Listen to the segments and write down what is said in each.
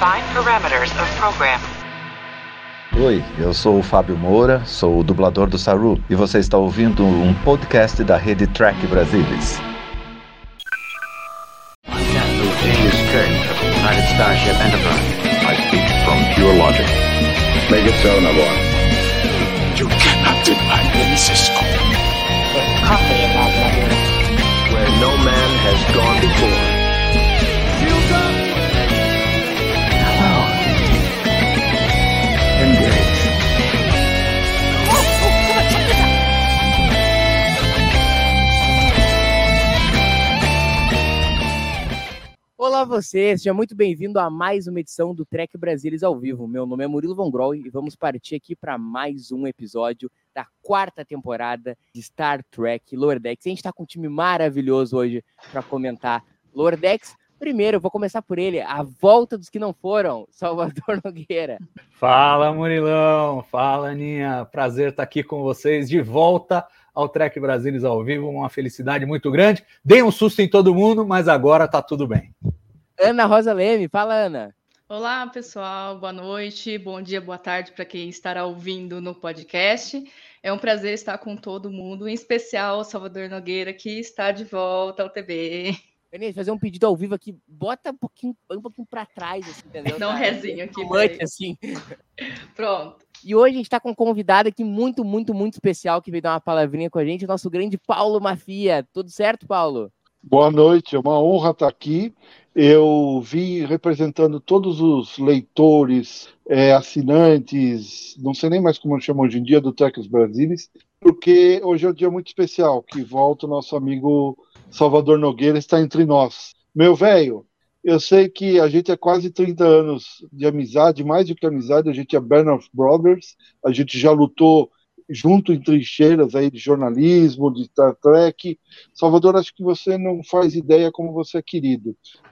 Define parameters of program. Oi, eu sou o Fábio Moura, sou o dublador do Saru e você está ouvindo um podcast da rede Track Brasilis. United Starship Enterprise. I speak from pure logic. Make it so, Navarre. You cannot deny me, Cisco. There's coffee in that letter. Where no man has gone before. Olá você, seja muito bem-vindo a mais uma edição do Trek Brasilis ao vivo. Meu nome é Murilo Von e vamos partir aqui para mais um episódio da quarta temporada de Star Trek Lower Decks. A gente está com um time maravilhoso hoje para comentar Lower Decks. Primeiro, eu vou começar por ele, a volta dos que não foram, Salvador Nogueira. Fala, Murilão. Fala, Aninha. Prazer estar aqui com vocês de volta ao Trek Brasilis ao vivo, uma felicidade muito grande. Dei um susto em todo mundo, mas agora tá tudo bem. Ana Rosa Leme, fala, Ana. Olá, pessoal. Boa noite, bom dia, boa tarde para quem estará ouvindo no podcast. É um prazer estar com todo mundo, em especial o Salvador Nogueira, que está de volta ao TB. Denise, fazer um pedido ao vivo aqui, bota um pouquinho, um pouquinho para trás, assim, entendeu? Não rezinho aqui. Mante, assim. Pronto. E hoje a gente está com um convidado aqui muito, muito, muito especial que veio dar uma palavrinha com a gente, o nosso grande Paulo Mafia. Tudo certo, Paulo? Boa noite, é uma honra estar aqui. Eu vim representando todos os leitores, é, assinantes, não sei nem mais como chama hoje em dia, do Tecos Brasilis, porque hoje é um dia muito especial, que volta o nosso amigo Salvador Nogueira está entre nós. Meu velho, eu sei que a gente é quase 30 anos de amizade, mais do que amizade, a gente é Band of Brothers, a gente já lutou junto em trincheiras aí de jornalismo, de Star Trek. Salvador, acho que você não faz ideia como você é querido.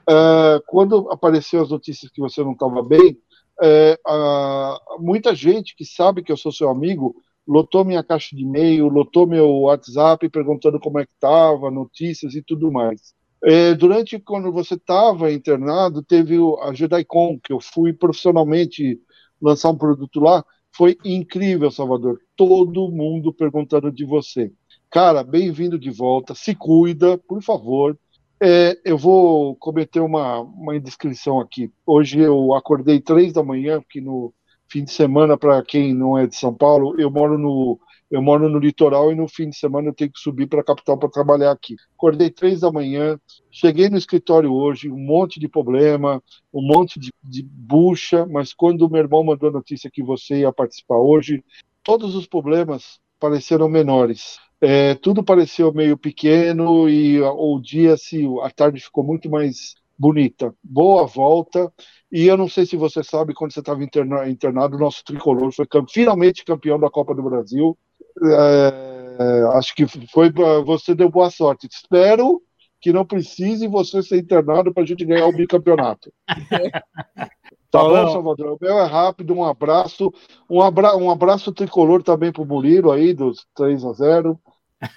Uh, quando apareceu as notícias que você não estava bem, uh, muita gente que sabe que eu sou seu amigo lotou minha caixa de e-mail, lotou meu WhatsApp perguntando como é que estava, notícias e tudo mais. É, durante quando você estava internado, teve a JediCon, que eu fui profissionalmente lançar um produto lá. Foi incrível, Salvador. Todo mundo perguntando de você. Cara, bem-vindo de volta. Se cuida, por favor. É, eu vou cometer uma, uma indiscrição aqui. Hoje eu acordei três da manhã, porque no, fim de semana, para quem não é de São Paulo, eu moro no eu moro no litoral e no fim de semana eu tenho que subir para a capital para trabalhar aqui. Acordei três da manhã, cheguei no escritório hoje, um monte de problema, um monte de, de bucha, mas quando o meu irmão mandou a notícia que você ia participar hoje, todos os problemas pareceram menores. É, tudo pareceu meio pequeno e o dia, se a tarde ficou muito mais bonita. Boa volta. E eu não sei se você sabe, quando você estava internado, o nosso tricolor foi finalmente campeão da Copa do Brasil. É, acho que foi você deu boa sorte. Espero que não precise você ser internado para a gente ganhar o bicampeonato. Tá bom, Salvador? O meu é rápido, um abraço. Um, abra um abraço tricolor também para o Murilo aí, dos 3 a 0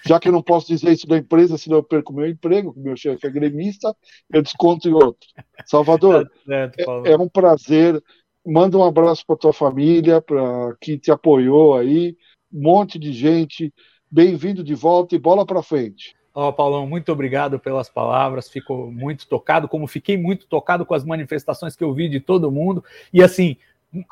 já que eu não posso dizer isso da empresa, senão eu perco meu emprego, meu chefe é gremista, eu desconto em outro. Salvador, é, é, um prazer. Manda um abraço para tua família, para quem te apoiou aí, um monte de gente. Bem-vindo de volta e bola para frente. Ó, oh, Paulão, muito obrigado pelas palavras. Fico muito tocado, como fiquei muito tocado com as manifestações que eu vi de todo mundo. E assim,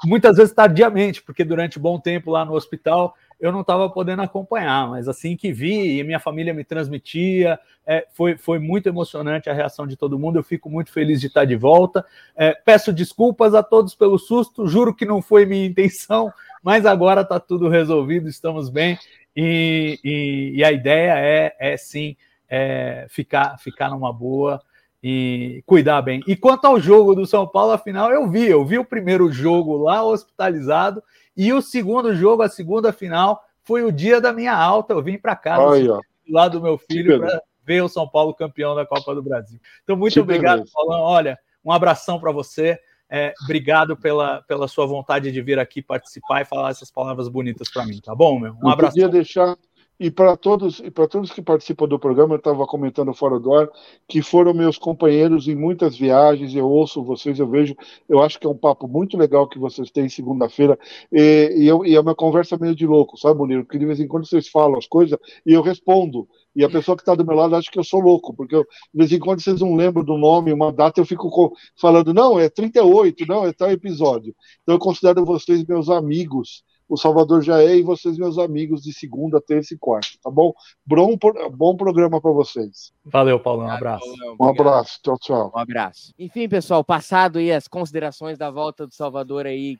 muitas vezes tardiamente, porque durante bom tempo lá no hospital eu não estava podendo acompanhar, mas assim que vi e minha família me transmitia, é, foi, foi muito emocionante a reação de todo mundo. Eu fico muito feliz de estar de volta. É, peço desculpas a todos pelo susto, juro que não foi minha intenção, mas agora está tudo resolvido, estamos bem e, e, e a ideia é, é sim é, ficar, ficar numa boa e cuidar bem. E quanto ao jogo do São Paulo, afinal, eu vi, eu vi o primeiro jogo lá hospitalizado e o segundo jogo, a segunda final, foi o dia da minha alta. Eu vim para casa lá do meu filho para ver o São Paulo campeão da Copa do Brasil. Então, muito que obrigado, beleza. Paulão. Olha, um abração para você. É, obrigado pela, pela sua vontade de vir aqui participar e falar essas palavras bonitas para mim, tá bom, meu? Um abraço. Podia deixar, e para todos e para todos que participam do programa, eu estava comentando fora do ar que foram meus companheiros em muitas viagens. Eu ouço vocês, eu vejo, eu acho que é um papo muito legal que vocês têm segunda-feira e, e, eu, e é uma conversa meio de louco, sabe, Murilo? Que de vez em quando vocês falam as coisas e eu respondo. E a pessoa que está do meu lado acha que eu sou louco, porque eu, de vez em quando vocês não lembram do nome, uma data, eu fico falando, não, é 38, não, é tal episódio. Então eu considero vocês meus amigos o Salvador já é e vocês, meus amigos, de segunda, terça e quarta, tá bom? Bom, bom programa para vocês. Valeu, Paulo. Um abraço. Um abraço. Tchau, tchau. Um abraço. Enfim, pessoal, passado aí as considerações da volta do Salvador aí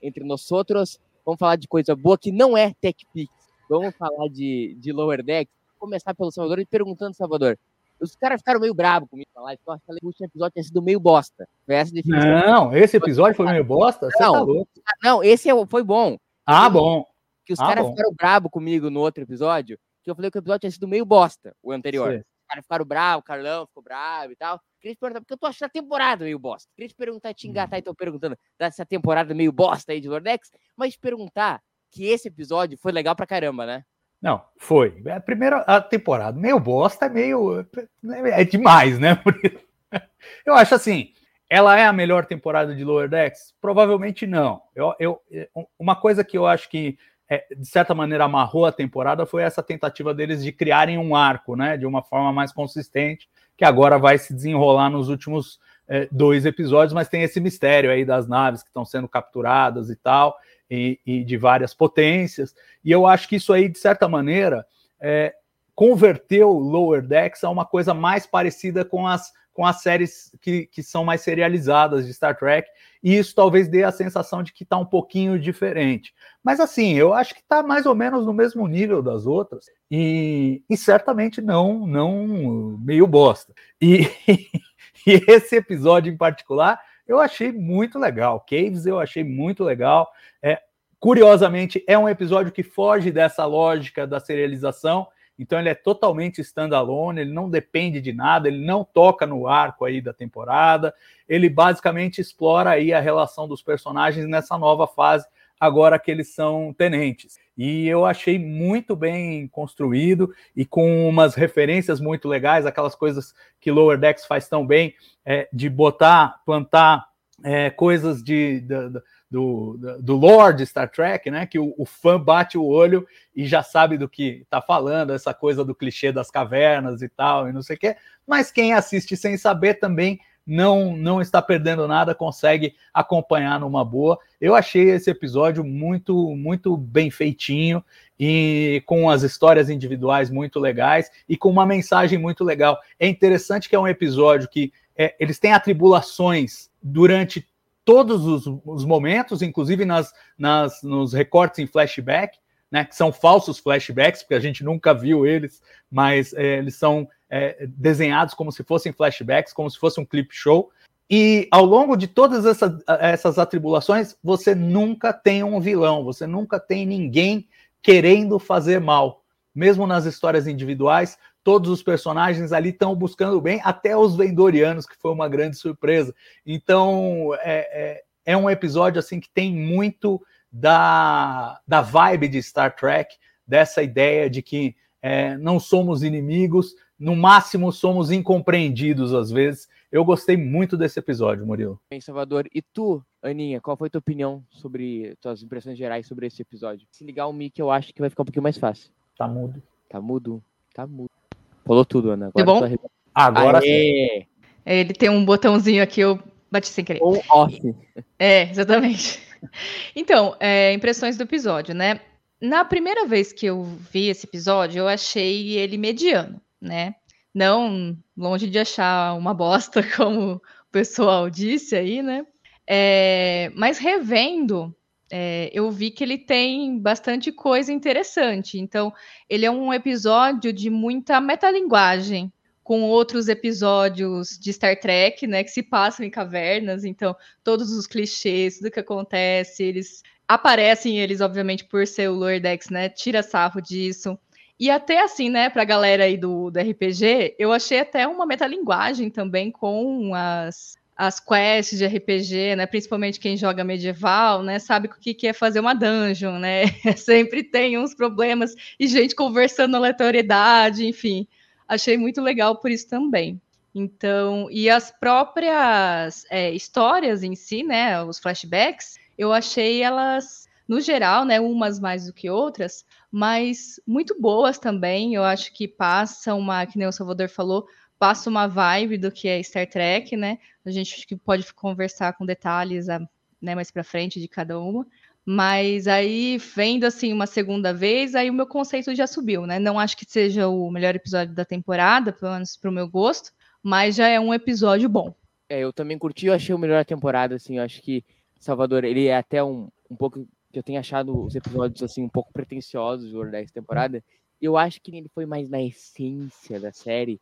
entre nós outros, vamos falar de coisa boa que não é TechPix. Vamos falar de, de Lower Deck. Vou começar pelo Salvador e perguntando, Salvador, os caras ficaram meio bravos comigo na live, porque o último episódio tinha sido meio bosta. Não, esse episódio foi meio bosta? Não, tá não esse é foi bom. Ah, bom. Que os ah, caras ficaram bravos comigo no outro episódio, que eu falei que o episódio tinha sido meio bosta, o anterior. Sim. Os caras ficaram bravos, o Carlão ficou bravo e tal. Queria te perguntar, porque eu tô achando a temporada meio bosta. Queria te perguntar, te engatar, então perguntando dessa temporada meio bosta aí de Lordex, mas te perguntar que esse episódio foi legal pra caramba, né? Não, foi. A primeira a temporada, meio bosta, é meio. É demais, né? Eu acho assim, ela é a melhor temporada de Lower Decks? Provavelmente não. Eu, eu, uma coisa que eu acho que, é, de certa maneira, amarrou a temporada foi essa tentativa deles de criarem um arco, né? De uma forma mais consistente, que agora vai se desenrolar nos últimos é, dois episódios, mas tem esse mistério aí das naves que estão sendo capturadas e tal, e, e, de várias potências. E eu acho que isso aí, de certa maneira, é, converteu Lower Decks a uma coisa mais parecida com as com as séries que, que são mais serializadas de Star Trek, e isso talvez dê a sensação de que está um pouquinho diferente. Mas assim, eu acho que está mais ou menos no mesmo nível das outras, e, e certamente não, não meio bosta. E, e esse episódio em particular eu achei muito legal. Caves eu achei muito legal. É, curiosamente, é um episódio que foge dessa lógica da serialização então ele é totalmente standalone, ele não depende de nada, ele não toca no arco aí da temporada, ele basicamente explora aí a relação dos personagens nessa nova fase, agora que eles são tenentes. E eu achei muito bem construído e com umas referências muito legais, aquelas coisas que Lower Decks faz tão bem, é, de botar, plantar é, coisas de, de, de do, do Lord Star Trek, né? Que o, o, fã bate o olho e já sabe do que está falando, essa coisa do clichê das cavernas e tal, e não sei o quê. Mas quem assiste sem saber também não não está perdendo nada, consegue acompanhar numa boa. Eu achei esse episódio muito muito bem feitinho e com as histórias individuais muito legais e com uma mensagem muito legal. É interessante que é um episódio que é, eles têm atribulações durante todos os, os momentos, inclusive nas, nas, nos recortes em flashback, né, que são falsos flashbacks, porque a gente nunca viu eles, mas é, eles são é, desenhados como se fossem flashbacks, como se fosse um clip show. E ao longo de todas essa, essas atribulações, você nunca tem um vilão, você nunca tem ninguém querendo fazer mal. Mesmo nas histórias individuais, todos os personagens ali estão buscando bem, até os Vendorianos, que foi uma grande surpresa. Então, é, é, é, um episódio assim que tem muito da, da vibe de Star Trek, dessa ideia de que é, não somos inimigos, no máximo somos incompreendidos às vezes. Eu gostei muito desse episódio, Murilo. Bem, Salvador. E tu, Aninha, qual foi a tua opinião sobre tuas impressões gerais sobre esse episódio? Se ligar o mic, eu acho que vai ficar um pouquinho mais fácil. Tá mudo. Tá mudo. Tá mudo. Falou tudo, Ana. Agora bom? Tô... Agora sim. Ele tem um botãozinho aqui, eu bati sem querer. Ou off. É, exatamente. Então, é, impressões do episódio, né? Na primeira vez que eu vi esse episódio, eu achei ele mediano, né? Não longe de achar uma bosta, como o pessoal disse aí, né? É, mas revendo, é, eu vi que ele tem bastante coisa interessante. Então, ele é um episódio de muita metalinguagem, com outros episódios de Star Trek, né, que se passam em cavernas. Então, todos os clichês, tudo que acontece, eles aparecem, eles, obviamente, por ser o Lordex, né, tira sarro disso. E até assim, né, pra galera aí do, do RPG, eu achei até uma metalinguagem também com as, as quests de RPG, né? Principalmente quem joga medieval, né? Sabe o que, é fazer uma dungeon, né? Sempre tem uns problemas e gente conversando na aleatoriedade, enfim. Achei muito legal por isso também. Então, e as próprias é, histórias em si, né? Os flashbacks, eu achei elas, no geral, né? Umas mais do que outras, mas muito boas também. Eu acho que passam uma, que nem o Salvador falou, passa uma vibe do que é Star Trek, né? A gente pode conversar com detalhes né, mais para frente de cada uma. Mas aí, vendo assim uma segunda vez, aí o meu conceito já subiu, né? Não acho que seja o melhor episódio da temporada, pelo menos para o meu gosto, mas já é um episódio bom. É, eu também curti, eu achei o melhor da temporada, assim, eu acho que Salvador, ele é até um, um pouco, eu tenho achado os episódios, assim, um pouco pretensiosos dessa temporada, eu acho que ele foi mais na essência da série,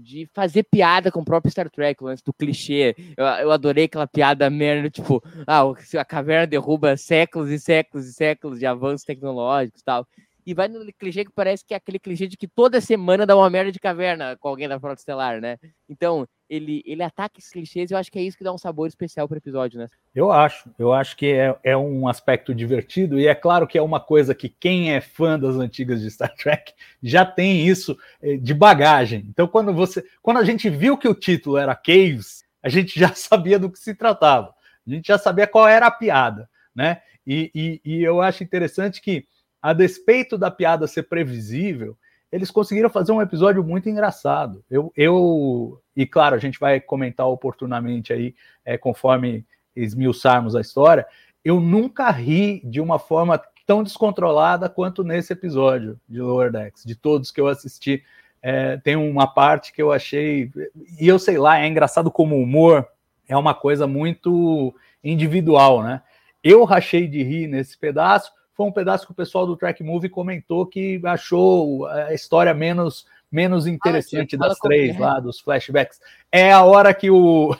de fazer piada com o próprio Star Trek, o lance do clichê. Eu, eu adorei aquela piada merda, tipo, ah, a caverna derruba séculos e séculos e séculos de avanços tecnológicos e tal. E vai no clichê que parece que é aquele clichê de que toda semana dá uma merda de caverna com alguém da Frota Estelar, né? Então, ele, ele ataca esses clichês e eu acho que é isso que dá um sabor especial para o episódio, né? Eu acho, eu acho que é, é um aspecto divertido, e é claro que é uma coisa que quem é fã das antigas de Star Trek já tem isso eh, de bagagem. Então, quando você. Quando a gente viu que o título era Caves, a gente já sabia do que se tratava. A gente já sabia qual era a piada, né? E, e, e eu acho interessante que, a despeito da piada ser previsível, eles conseguiram fazer um episódio muito engraçado. Eu, eu e claro, a gente vai comentar oportunamente aí, é, conforme esmiuçarmos a história. Eu nunca ri de uma forma tão descontrolada quanto nesse episódio de Lower Decks, de todos que eu assisti. É, tem uma parte que eu achei, e eu sei lá, é engraçado como o humor é uma coisa muito individual, né? Eu rachei de rir nesse pedaço, foi um pedaço que o pessoal do Track Movie comentou que achou a história menos, menos interessante ah, das três é. lá, dos flashbacks. É a hora que o.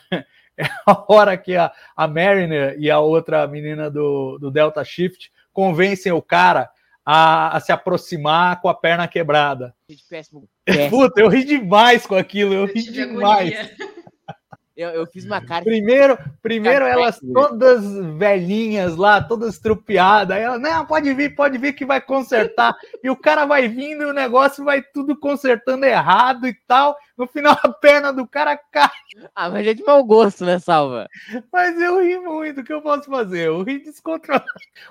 é a hora que a, a Mariner e a outra menina do, do Delta Shift convencem o cara a, a, se aproximar com a perna quebrada. Péssimo, péssimo. Puta, eu ri demais com aquilo, eu ri demais. Eu, eu fiz uma cara. Primeiro, primeiro elas todas velhinhas lá, todas estrupiadas. Aí ela, não, pode vir, pode vir que vai consertar. e o cara vai vindo e o negócio vai tudo consertando errado e tal. No final, a perna do cara cai. Ah, mas é de mau gosto, né, Salva? Mas eu ri muito. O que eu posso fazer? Eu ri descontrolado.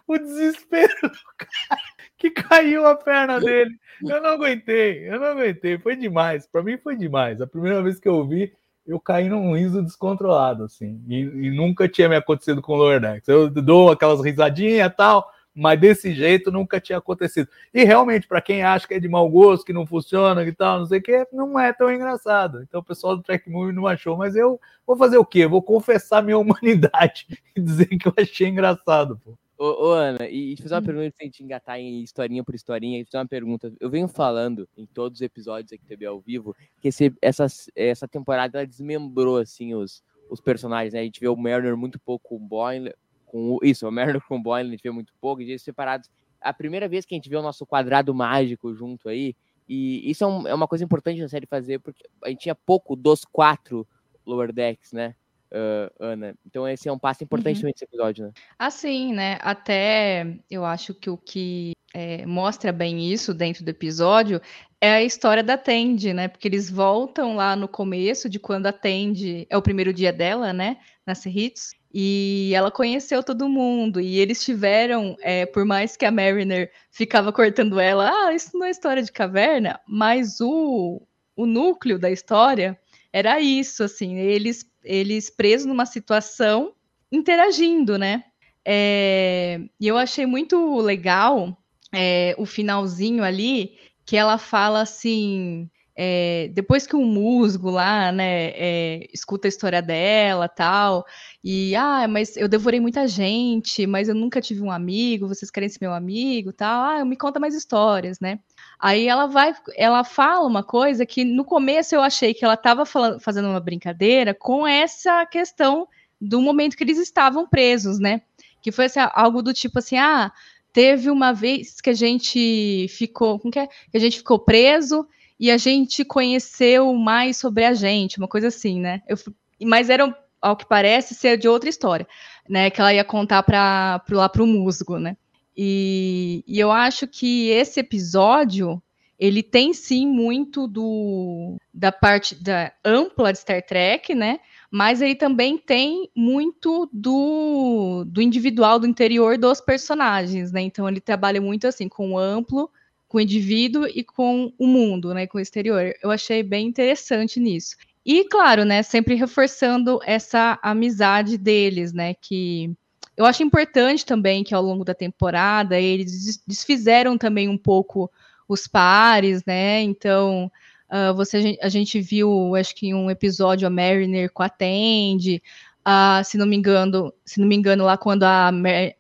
O desespero do cara que caiu a perna dele. Eu não aguentei, eu não aguentei. Foi demais. Para mim foi demais. A primeira vez que eu vi eu caí num riso descontrolado, assim, e, e nunca tinha me acontecido com o Lower. Eu dou aquelas risadinhas e tal, mas desse jeito nunca tinha acontecido. E realmente, para quem acha que é de mau gosto, que não funciona e tal, não sei o que, não é tão engraçado. Então o pessoal do Track Movie não achou, mas eu vou fazer o quê? Vou confessar minha humanidade e dizer que eu achei engraçado, pô. Ô, ô, Ana, e te fazer uma hum. pergunta sem te engatar em historinha por historinha, e te fazer uma pergunta. Eu venho falando em todos os episódios aqui do ao vivo que esse, essa, essa temporada ela desmembrou assim os, os personagens, né? A gente vê o Mariner muito pouco com o Boyle, com isso, o Mariner com o Boyle a gente vê muito pouco, eles separados. A primeira vez que a gente vê o nosso quadrado mágico junto aí, e isso é, um, é uma coisa importante na série fazer, porque a gente tinha pouco dos quatro Lower Decks, né? Uh, Ana. Então esse é um passo importante uhum. desse episódio, né? Assim, né? Até eu acho que o que é, mostra bem isso dentro do episódio é a história da Tende, né? Porque eles voltam lá no começo de quando a Tende é o primeiro dia dela, né? Na Serritz. E ela conheceu todo mundo. E eles tiveram, é, por mais que a Mariner ficava cortando ela, ah, isso não é história de caverna, mas o, o núcleo da história era isso, assim, eles eles presos numa situação interagindo, né? É, e eu achei muito legal é, o finalzinho ali, que ela fala assim. É, depois que o musgo lá, né, é, escuta a história dela tal, e ah, mas eu devorei muita gente, mas eu nunca tive um amigo, vocês querem ser meu amigo tal, ah, me conta mais histórias, né? Aí ela vai, ela fala uma coisa que no começo eu achei que ela estava fazendo uma brincadeira com essa questão do momento que eles estavam presos, né? Que foi assim, algo do tipo assim, ah, teve uma vez que a gente ficou, como que é? Que a gente ficou preso e a gente conheceu mais sobre a gente, uma coisa assim, né? Eu, mas era ao que parece ser de outra história, né? Que ela ia contar para lá para o musgo, né? E, e eu acho que esse episódio ele tem sim muito do da parte da ampla de Star Trek, né? Mas ele também tem muito do, do individual, do interior dos personagens, né? Então ele trabalha muito assim com o amplo, com o indivíduo e com o mundo, né? Com o exterior. Eu achei bem interessante nisso. E claro, né? Sempre reforçando essa amizade deles, né? Que eu acho importante também que ao longo da temporada eles desfizeram também um pouco os pares, né? Então, uh, você, a gente viu, acho que em um episódio, a Mariner com a Tandy, uh, se não me engano, se não me engano, lá quando a,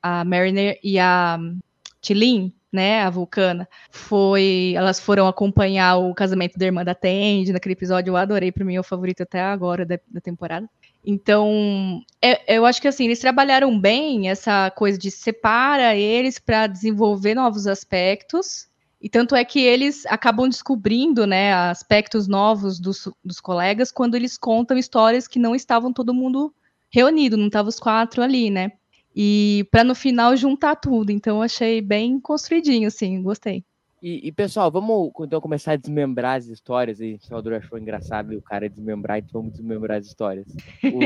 a Mariner e a Tilin, né, a Vulcana, foi, elas foram acompanhar o casamento da irmã da Tandy naquele episódio, eu adorei, para mim é o favorito até agora da, da temporada. Então, é, eu acho que assim, eles trabalharam bem essa coisa de separa eles para desenvolver novos aspectos. E tanto é que eles acabam descobrindo né, aspectos novos dos, dos colegas quando eles contam histórias que não estavam todo mundo reunido, não estavam os quatro ali, né? E para no final juntar tudo. Então, achei bem construidinho, assim, gostei. E, e, pessoal, vamos então começar a desmembrar as histórias. E o Salvador achou engraçado o cara desmembrar, então vamos desmembrar as histórias. O,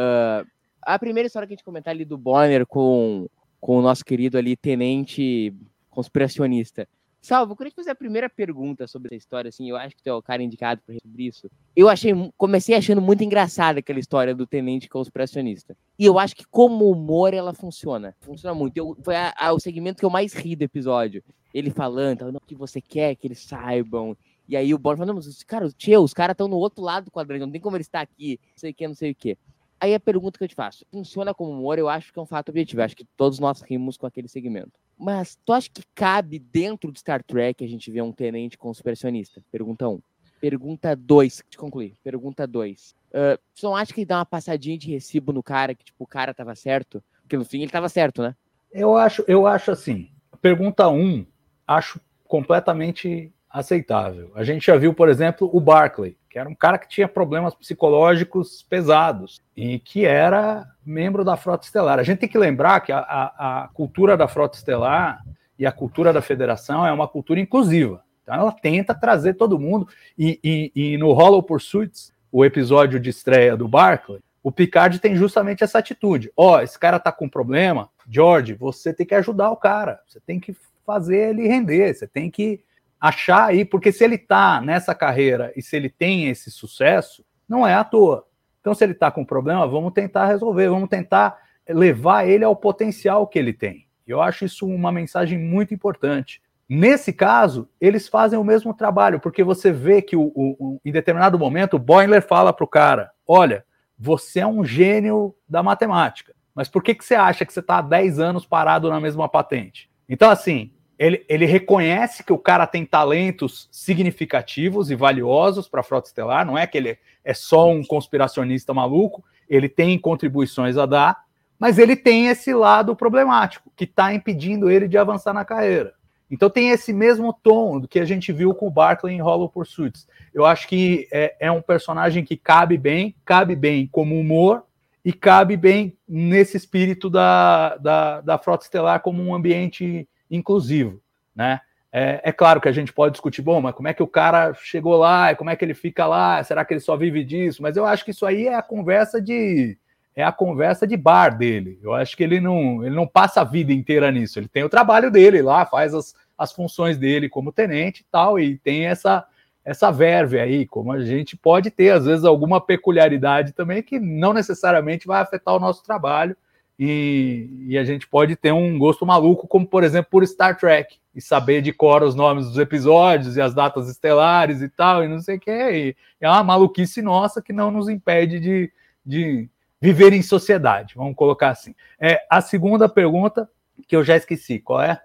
uh, a primeira história que a gente comentar ali do Bonner com, com o nosso querido ali, tenente conspiracionista. Salvo, eu queria te fazer a primeira pergunta sobre essa história, assim, eu acho que tu é o cara indicado para sobre isso. Eu achei, comecei achando muito engraçada aquela história do tenente conspiracionista. E eu acho que como humor ela funciona. Funciona muito. Eu, foi a, a, o segmento que eu mais ri do episódio. Ele falando, não, o que você quer que eles saibam. E aí o Bono falando, não, mas, cara, tio, os caras estão no outro lado do quadrante, não tem como ele estar aqui, não sei o que, não sei o que. Aí a pergunta que eu te faço, funciona como humor? Eu acho que é um fato objetivo. Eu acho que todos nós rimos com aquele segmento. Mas tu acha que cabe dentro de Star Trek a gente ver um tenente conspiracionista? Pergunta 1. Um. Pergunta 2, te concluir. Pergunta 2. Uh, você não acha que dá uma passadinha de recibo no cara, que tipo, o cara tava certo? Porque no fim ele tava certo, né? Eu acho, eu acho assim. Pergunta 1, um, acho completamente aceitável. A gente já viu, por exemplo, o Barclay, que era um cara que tinha problemas psicológicos pesados e que era membro da Frota Estelar. A gente tem que lembrar que a, a, a cultura da Frota Estelar e a cultura da Federação é uma cultura inclusiva. Então ela tenta trazer todo mundo. E, e, e no Hollow Pursuits, o episódio de estreia do Barclay, o Picard tem justamente essa atitude. Ó, oh, esse cara tá com problema, George, você tem que ajudar o cara, você tem que fazer ele render, você tem que achar aí, porque se ele está nessa carreira e se ele tem esse sucesso, não é à toa. Então, se ele está com problema, vamos tentar resolver, vamos tentar levar ele ao potencial que ele tem. Eu acho isso uma mensagem muito importante. Nesse caso, eles fazem o mesmo trabalho, porque você vê que o, o, o em determinado momento o Boiler fala para o cara: olha, você é um gênio da matemática, mas por que, que você acha que você está há 10 anos parado na mesma patente? Então, assim, ele, ele reconhece que o cara tem talentos significativos e valiosos para a Frota Estelar, não é que ele é só um conspiracionista maluco, ele tem contribuições a dar, mas ele tem esse lado problemático, que está impedindo ele de avançar na carreira. Então tem esse mesmo tom do que a gente viu com o Barclay em Hollow Pursuits. Eu acho que é, é um personagem que cabe bem, cabe bem como humor, e cabe bem nesse espírito da, da, da Frota Estelar como um ambiente inclusivo, né? É, é, claro que a gente pode discutir, bom, mas como é que o cara chegou lá, como é que ele fica lá, será que ele só vive disso? Mas eu acho que isso aí é a conversa de é a conversa de bar dele. Eu acho que ele não, ele não passa a vida inteira nisso. Ele tem o trabalho dele lá, faz as, as funções dele como tenente e tal, e tem essa essa verve aí, como a gente pode ter, às vezes, alguma peculiaridade também que não necessariamente vai afetar o nosso trabalho e, e, a gente pode ter um gosto maluco, como por exemplo por Star Trek, e saber de cor os nomes dos episódios e as datas estelares e tal, e não sei o que. E é uma maluquice nossa que não nos impede de, de viver em sociedade, vamos colocar assim. É, a segunda pergunta, que eu já esqueci, qual é?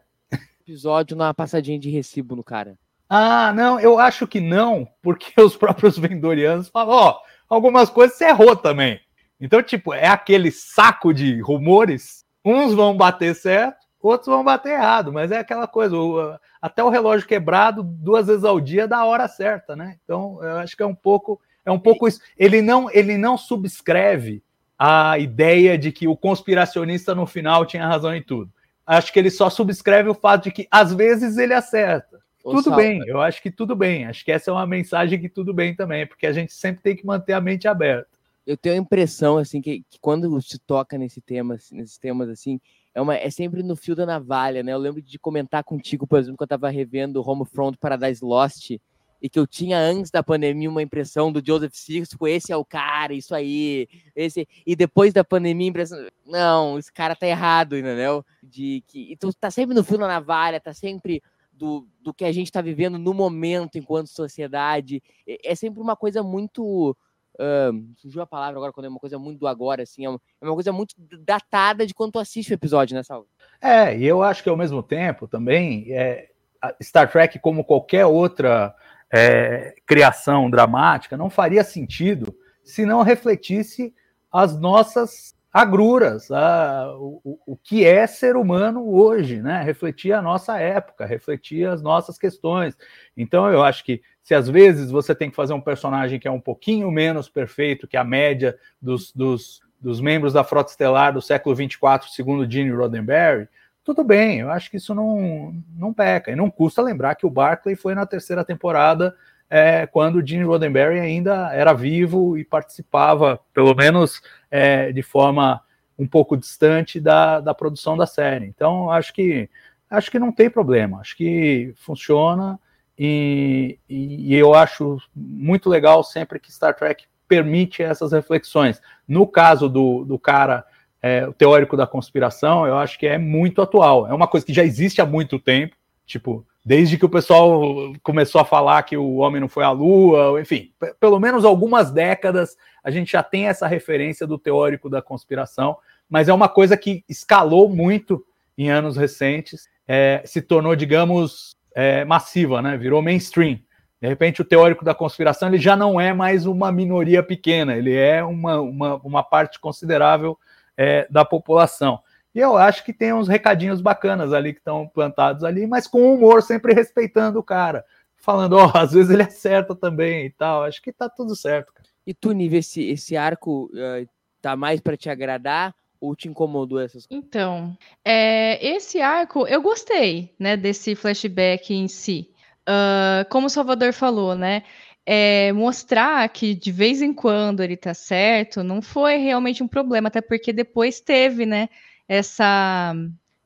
Episódio na passadinha de recibo no cara. Ah, não, eu acho que não, porque os próprios vendorianos falam, ó, algumas coisas você errou também. Então, tipo, é aquele saco de rumores. Uns vão bater certo, outros vão bater errado, mas é aquela coisa, até o relógio quebrado duas vezes ao dia dá a hora certa, né? Então, eu acho que é um pouco É um pouco isso. Ele não, ele não subscreve a ideia de que o conspiracionista no final tinha razão em tudo. Acho que ele só subscreve o fato de que às vezes ele acerta. Tudo bem, eu acho que tudo bem. Acho que essa é uma mensagem que tudo bem também, porque a gente sempre tem que manter a mente aberta. Eu tenho a impressão assim que, que quando se toca nesse tema, nesses temas assim, é uma é sempre no fio da navalha, né? Eu lembro de comentar contigo, por exemplo, que eu tava revendo Homefront Paradise Lost e que eu tinha antes da pandemia uma impressão do Joseph Sixto, esse é o cara, isso aí, esse e depois da pandemia impressão, não, esse cara tá errado, entendeu? De que então tá sempre no fio da navalha, tá sempre do, do que a gente está vivendo no momento enquanto sociedade. É, é sempre uma coisa muito. Ah, surgiu a palavra agora quando é uma coisa muito do agora, assim, é uma, é uma coisa muito datada de quando tu assiste o episódio, né, Salvo? É, e eu acho que ao mesmo tempo também é, Star Trek, como qualquer outra é, criação dramática, não faria sentido se não refletisse as nossas agruras, a- o- o que é ser humano hoje, né? Refletir a nossa época, refletir as nossas questões. Então eu acho que se às vezes você tem que fazer um personagem que é um pouquinho menos perfeito que a média dos, dos, dos membros da Frota Estelar do século 24, segundo Gene Roddenberry, tudo bem, eu acho que isso não, não peca. E não custa lembrar que o Barclay foi na terceira temporada, é, quando o Gene Roddenberry ainda era vivo e participava, pelo menos é, de forma um pouco distante da, da produção da série. Então, acho que acho que não tem problema, acho que funciona e, e, eu acho muito legal sempre que Star Trek permite essas reflexões. No caso do, do cara é, o teórico da conspiração, eu acho que é muito atual. É uma coisa que já existe há muito tempo, tipo, desde que o pessoal começou a falar que o homem não foi à Lua, enfim, pelo menos algumas décadas a gente já tem essa referência do teórico da conspiração, mas é uma coisa que escalou muito em anos recentes, é, se tornou, digamos, é, massiva, né? Virou mainstream. De repente, o teórico da conspiração ele já não é mais uma minoria pequena, ele é uma, uma, uma parte considerável é, da população. E eu acho que tem uns recadinhos bacanas ali que estão plantados ali, mas com humor, sempre respeitando o cara. Falando, ó, às vezes ele acerta também e tal. Acho que tá tudo certo, cara. E tu, Nive, esse, esse arco ah, tá mais para te agradar ou te incomodou essas coisas? Então, é, esse arco eu gostei, né, desse flashback em si. Ah, como o Salvador falou, né, é, mostrar que de vez em quando ele tá certo não foi realmente um problema, até porque depois teve, né, essa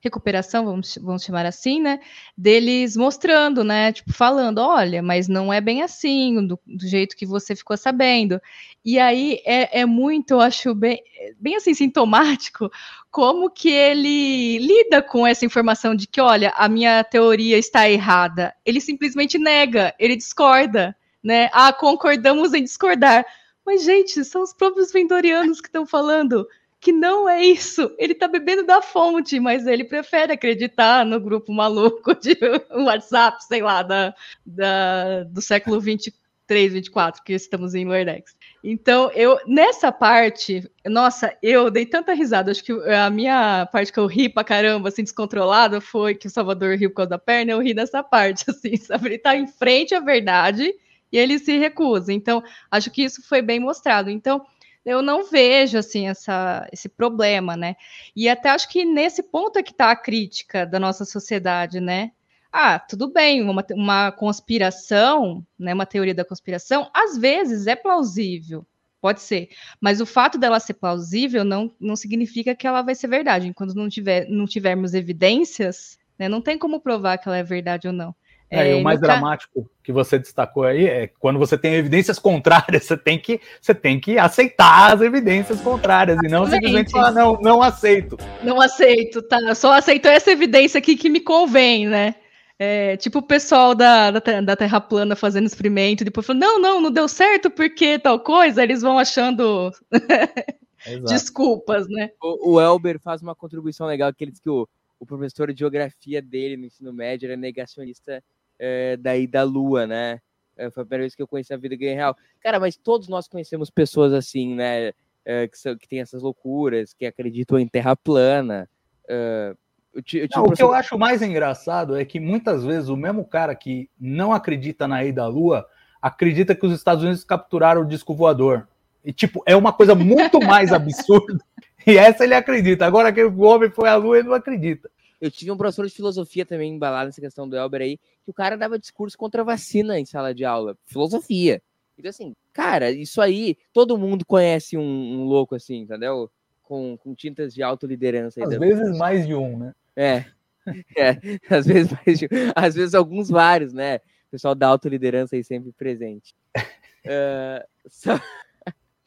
recuperação, vamos, vamos chamar assim, né, deles mostrando, né, tipo, falando, olha, mas não é bem assim, do, do jeito que você ficou sabendo. E aí é, é muito, eu acho, bem, bem assim, sintomático, como que ele lida com essa informação de que, olha, a minha teoria está errada. Ele simplesmente nega, ele discorda, né? Ah, concordamos em discordar. Mas, gente, são os próprios vendorianos que estão falando que não é isso. Ele tá bebendo da fonte, mas ele prefere acreditar no grupo maluco de WhatsApp, sei lá, da, da, do século 23, 24, que estamos em Loerdex. Então, eu, nessa parte, nossa, eu dei tanta risada. Acho que a minha parte que eu ri pra caramba, assim, descontrolada, foi que o Salvador riu por causa da perna, eu ri dessa parte, assim, sabe? Ele tá em frente à verdade e ele se recusa. Então, acho que isso foi bem mostrado. Então, eu não vejo, assim, essa, esse problema, né? E até acho que nesse ponto é que tá a crítica da nossa sociedade, né? Ah, tudo bem, uma, uma conspiração, né, uma teoria da conspiração, às vezes é plausível, pode ser, mas o fato dela ser plausível não, não significa que ela vai ser verdade. Enquanto não, tiver, não tivermos evidências, né, não tem como provar que ela é verdade ou não. É, e o mais no ca- dramático que você destacou aí é que quando você tem evidências contrárias, você tem que, você tem que aceitar as evidências contrárias e não simplesmente falar, não, não aceito. Não aceito, tá? Eu só aceito essa evidência aqui que me convém, né? É, tipo o pessoal da, da, da Terra plana fazendo experimento, depois falando, não, não, não deu certo porque tal coisa, eles vão achando desculpas, né? O, o Elber faz uma contribuição legal, que ele diz que o, o professor de geografia dele no ensino médio era negacionista eh, daí da Lua, né? Eh, foi a primeira vez que eu conheci a vida real. Cara, mas todos nós conhecemos pessoas assim, né? eh, que, são, que tem essas loucuras, que acreditam em terra plana. eh, eu ti- eu tive Não, o que eu acho mais engraçado é que muitas vezes o mesmo cara que não acredita na ida à Lua acredita que os Estados Unidos capturaram o disco voador. E, tipo, é uma coisa muito mais absurda. E essa ele acredita. Agora que o homem foi à lua, ele não acredita. Eu tive um professor de filosofia também embalado nessa questão do Elber aí, que o cara dava discurso contra a vacina em sala de aula. Filosofia. Então, assim, cara, isso aí, todo mundo conhece um, um louco assim, entendeu? Com, com tintas de autoliderança. Às também. vezes mais de um, né? É. é. Às vezes mais de- às vezes alguns vários, né? O pessoal da autoliderança aí sempre presente. Ah, Sa-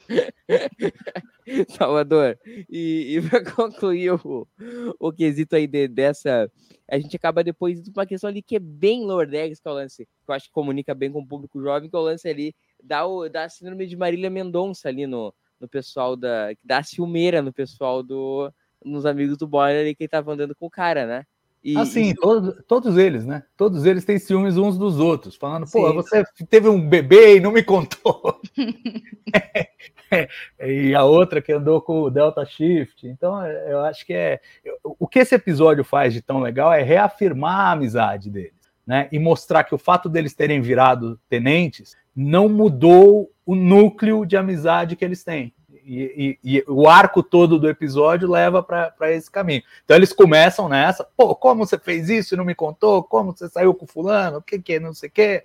Salvador, e, e para concluir o, o quesito aí de- dessa, a gente acaba depois pra uma questão ali que é bem lower decks, que é o lance, que eu acho que comunica bem com o público jovem, que é o lance ali da, o- da síndrome de Marília Mendonça ali no, no pessoal da, da ciumeira no pessoal do, nos amigos do Boyer ali que tava andando com o cara, né? E, Assim, todos, todos eles, né? Todos eles têm ciúmes uns dos outros, falando, pô, Sim. você teve um bebê e não me contou. e a outra que andou com o Delta Shift. Então, é, eu acho que é. O que esse episódio faz de tão legal é reafirmar a amizade deles, né? E mostrar que o fato deles terem virado tenentes não mudou o núcleo de amizade que eles têm. E, e- o arco todo do episódio leva para esse caminho. Então eles começam nessa, pô, como você fez isso e não me contou? Como você saiu com fulano? O que que, não sei o que,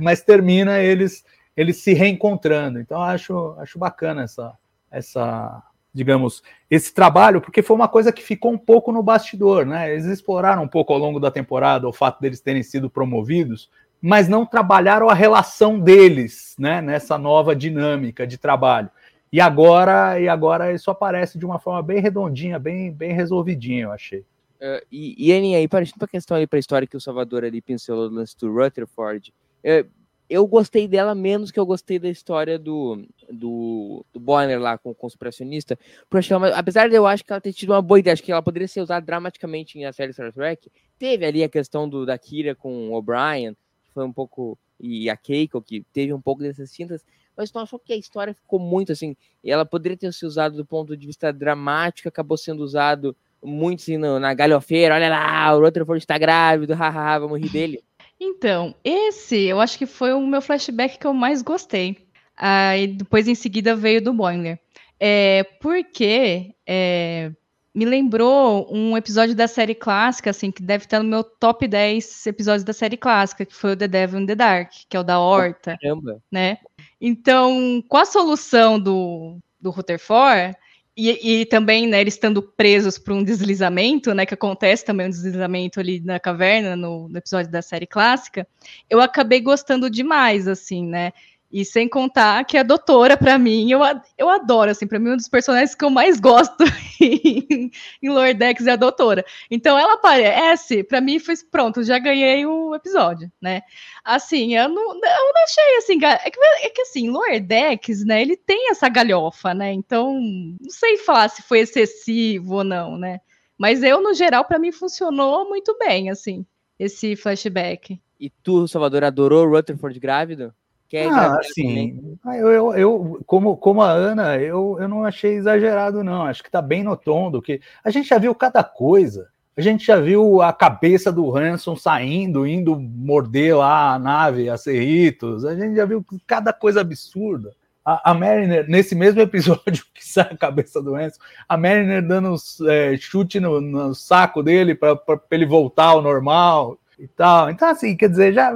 mas termina eles eles se reencontrando. Então acho acho bacana essa essa digamos esse trabalho, porque foi uma coisa que ficou um pouco no bastidor, né? Eles exploraram um pouco ao longo da temporada o fato deles terem sido promovidos, mas não trabalharam a relação deles, né, nessa nova dinâmica de trabalho. E agora, e agora isso aparece de uma forma bem redondinha, bem, bem resolvidinha, eu achei. Uh, e, e aí, para a questão ali, para a história que o Salvador ali pincelou do lance do Rutherford, uh, eu gostei dela menos que eu gostei da história do, do, do Bonner lá com o conspiracionista, porque ela- apesar de eu acho que ela ter tido uma boa ideia, acho que ela poderia ser usada dramaticamente em a série Star Trek, teve ali a questão do, da Kira com o O'Brien, foi um pouco, e a Keiko, que teve um pouco dessas tintas, mas não achou que a história ficou muito assim, e ela poderia ter sido usada do ponto de vista dramático, acabou sendo usado muito assim, no- na galhofeira, olha lá, o Rutherford está grávido, hahaha, vamos rir dele. Então, esse eu acho que foi o meu flashback que eu mais gostei. Aí depois em seguida veio do Boimler. É, porque é, me lembrou um episódio da série clássica, assim, que deve estar no meu top 10 episódios da série clássica, que foi o The Devil in the Dark, que é o da Horta Caramba. né? Então, com a solução do, do Rutherford, e, e também, né, eles estando presos por um deslizamento, né, que acontece também um deslizamento ali na caverna, no, no episódio da série clássica, eu acabei gostando demais, assim, né? E sem contar que a doutora, para mim, eu, eu adoro, assim, para mim, um dos personagens que eu mais gosto em, em Lower Decks é a doutora. Então, ela aparece, para mim, foi pronto, já ganhei o episódio, né? Assim, eu não, eu não achei assim, é que, é que assim, Lower Decks, né, ele tem essa galhofa, né, então, não sei falar se foi excessivo ou não, né, mas eu, no geral, para mim, funcionou muito bem, assim, esse flashback. E tu, Salvador, adorou Rutherford grávido? Quer Ah, engravidar também? assim, eu, eu, eu- como, como a Ana, eu, eu não achei exagerado, não. Acho que tá bem no tom do que. A gente já viu cada coisa. A gente já viu a cabeça do Hanson saindo, indo morder lá a nave, a Cerritos. A gente já viu cada coisa absurda. A, a Mariner, nesse mesmo episódio que sai a cabeça do Hanson, a Mariner dando é, chute no, no saco dele para ele voltar ao normal e tal. Então, assim, quer dizer, já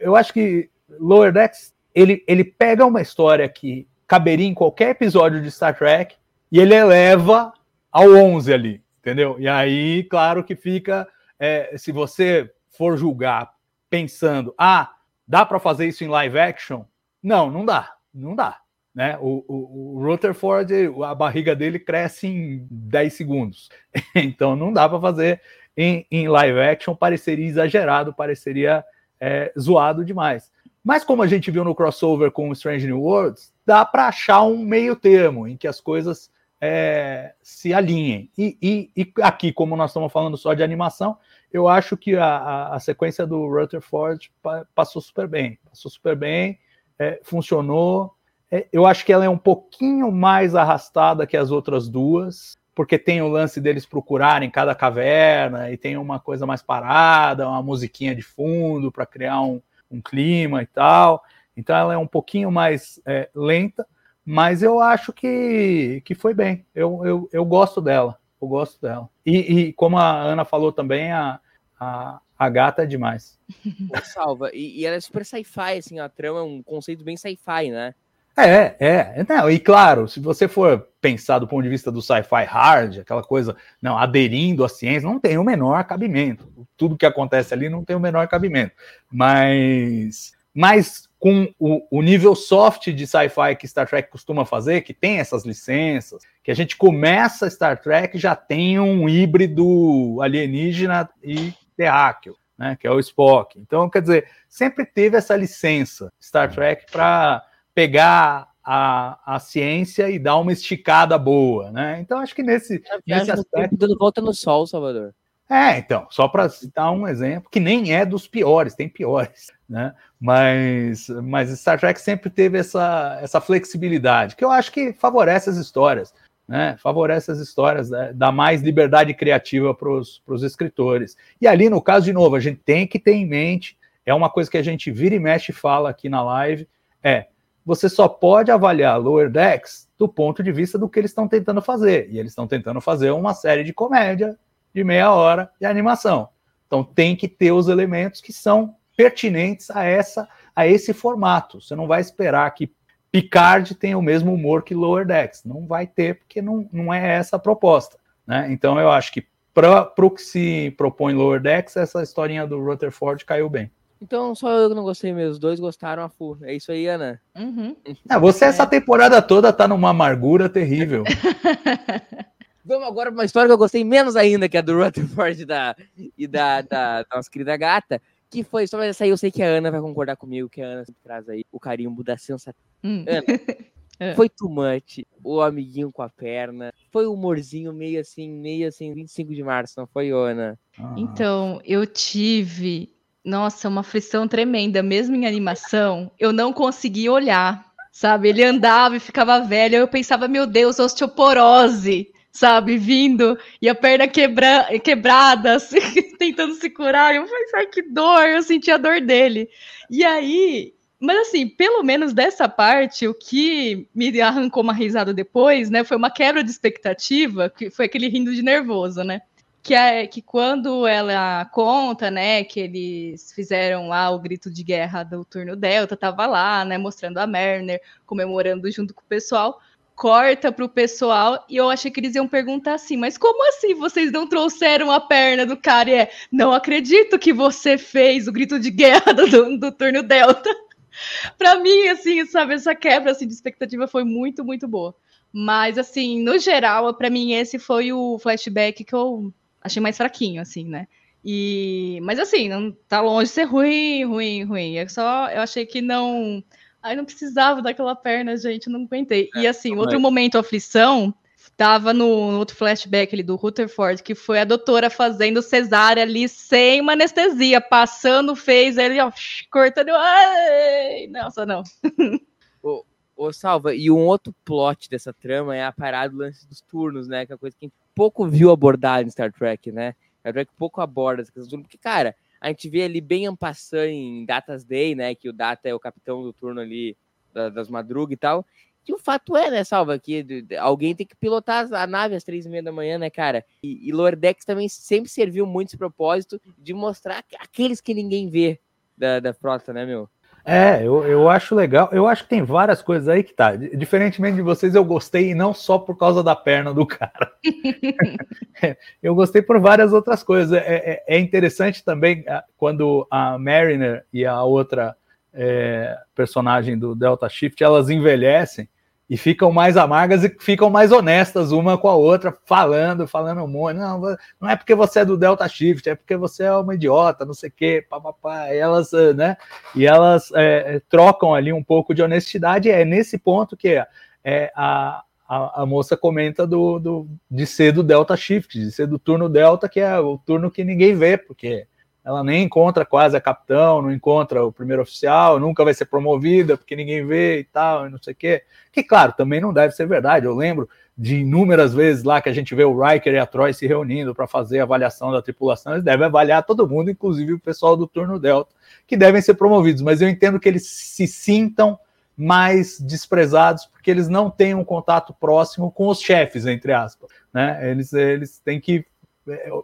eu acho que Lower Decks ele, ele pega uma história que caberia em qualquer episódio de Star Trek e ele eleva ao 11 ali, entendeu? E aí, claro que fica, é, se você for julgar pensando, ah, dá para fazer isso em live action? Não, não dá, não dá. Né? O, o, o Rutherford, a barriga dele cresce em 10 segundos. então não dá para fazer em, em live action, pareceria exagerado, pareceria é, zoado demais. Mas como a gente viu no crossover com Strange New Worlds, dá para achar um meio termo em que as coisas é, se alinhem. E, e, e, aqui, como nós estamos falando só de animação, eu acho que a, a, a sequência do Rutherford pa, passou super bem. Passou super bem, é, funcionou. É, eu acho que ela é um pouquinho mais arrastada que as outras duas, porque tem o lance deles procurarem cada caverna e tem uma coisa mais parada, uma musiquinha de fundo para criar um, um clima e tal. Então ela é um pouquinho mais é, lenta, mas eu acho que, que foi bem. Eu, eu, eu gosto dela. Eu gosto dela. E, e como a Ana falou também, a, a, a gata é demais. Salva. E, e ela é super sci-fi, assim, a trama é um conceito bem sci-fi, né? É, é. Não, e claro, se você for pensar do ponto de vista do sci-fi hard, aquela coisa, não, aderindo à ciência, não tem o menor cabimento. Tudo que acontece ali não tem o menor cabimento. Mas, mas com o, o nível soft de sci-fi que Star Trek costuma fazer, que tem essas licenças, que a gente começa Star Trek já tem um híbrido alienígena e terráqueo. Né, que é o Spock. Então, quer dizer, sempre teve essa licença Star Trek para pegar a, a ciência e dar uma esticada boa, né? Então acho que nesse, nesse aspecto dando volta no sol, Salvador. É, então, só para citar um exemplo, que nem é dos piores, tem piores, né? Mas, mas Star Trek sempre teve essa, essa flexibilidade, que eu acho que favorece as histórias, né? Favorece as histórias, né? dá mais liberdade criativa para os escritores. E ali, no caso, de novo, a gente tem que ter em mente, é uma coisa que a gente vira e mexe e fala aqui na live, é você só pode avaliar Lower Decks do ponto de vista do que eles estão tentando fazer. E eles estão tentando fazer uma série de comédia de meia hora de animação. Então tem que ter os elementos que são pertinentes a essa a esse formato. Você não vai esperar que Picard tenha o mesmo humor que Lower Decks. Não vai ter, porque não, não é essa a proposta. Né? Então eu acho que para o que se propõe Lower Decks, essa historinha do Rutherford caiu bem. Então só eu que não gostei mesmo. Os dois gostaram a full. É isso aí, Ana. Uhum. É, você essa temporada toda tá numa amargura terrível. Vamos agora para uma história que eu gostei menos ainda, que é a do Rutherford da, e da, da, da nossa querida gata. Que foi só essa aí, eu sei que a Ana vai concordar comigo, que a Ana sempre traz aí o carimbo da sensação. Hum. Ana, foi too much, o amiguinho com a perna, foi o humorzinho meio assim, meio assim, 25 de março, não foi, Ana? Ah. Então, eu tive nossa, uma aflição tremenda, mesmo em animação, eu não conseguia olhar, sabe? Ele andava e ficava velho, eu pensava, meu Deus, osteoporose, sabe? Vindo, e a perna quebra quebrada, assim, tentando se curar. Eu falei, ai, que dor, eu senti a dor dele. E aí, mas assim, pelo menos dessa parte, o que me arrancou uma risada depois, né, foi uma quebra de expectativa, que foi aquele rindo de nervoso, né? Que é que quando ela conta, né, que eles fizeram lá o grito de guerra do turno Delta, tava lá, né, mostrando a Merner, comemorando junto com o pessoal, corta pro pessoal e eu achei que eles iam perguntar assim, mas como assim vocês não trouxeram a perna do cara? E é, não acredito que você fez o grito de guerra do, do turno Delta. para mim, assim, sabe, essa quebra assim, de expectativa foi muito, muito boa. Mas, assim, no geral, para mim, esse foi o flashback que eu achei mais fraquinho, assim, né? E, mas assim, não tá longe de ser ruim, ruim, ruim. É só, eu achei que não, aí não precisava daquela perna, gente, não aguentei. É, e assim, outro momento aflição, tava no, no, outro flashback ali do Rutherford, que foi a doutora fazendo cesárea ali sem uma anestesia, passando, fez ele, ó, cortando, ai, nossa, não. Ô, ô, Salva, e um outro plot dessa trama é a parada do lance dos turnos, né, que é a coisa que pouco viu abordar em Star Trek, né? Star Trek pouco aborda essa questão porque, cara, a gente vê ali bem ampassando em Datas Day, né? Que o Data é o capitão do turno ali da, das madrugas e tal. E o fato é, né, Salva, que alguém tem que pilotar a nave às três e meia da manhã, né, cara? E, e Lordex também sempre serviu muito esse propósito de mostrar aqueles que ninguém vê da, da frota, né, meu? É, eu, eu acho legal. Eu acho que tem várias coisas aí que tá. Diferentemente de vocês, eu gostei e não só por causa da perna do cara. eu gostei por várias outras coisas. É, é, é, interessante também ah, quando a Mariner e a outra é, personagem do Delta Shift elas envelhecem e ficam mais amargas e ficam mais honestas uma com a outra, falando, falando um monte. Não, não é porque você é do Delta Shift, é porque você é uma idiota, não sei o quê, papapá. E elas, eh, né? E elas é, trocam ali um pouco de honestidade. É nesse ponto que é, a, a, a, moça comenta do, do, de ser do Delta Shift, de ser do turno Delta, que é o turno que ninguém vê, porque ela nem encontra quase a capitão, não encontra o primeiro oficial, nunca vai ser promovida porque ninguém vê e tal, e não sei o quê. Que, claro, também não deve ser verdade. Eu lembro de inúmeras vezes lá que a gente vê o Riker e a Troy se reunindo para fazer a avaliação da tripulação, eles devem avaliar todo mundo, inclusive o pessoal do turno Delta, que devem ser promovidos, mas eu entendo que eles se sintam mais desprezados porque eles não têm um contato próximo com os chefes, entre aspas. Né? Eles, eles têm que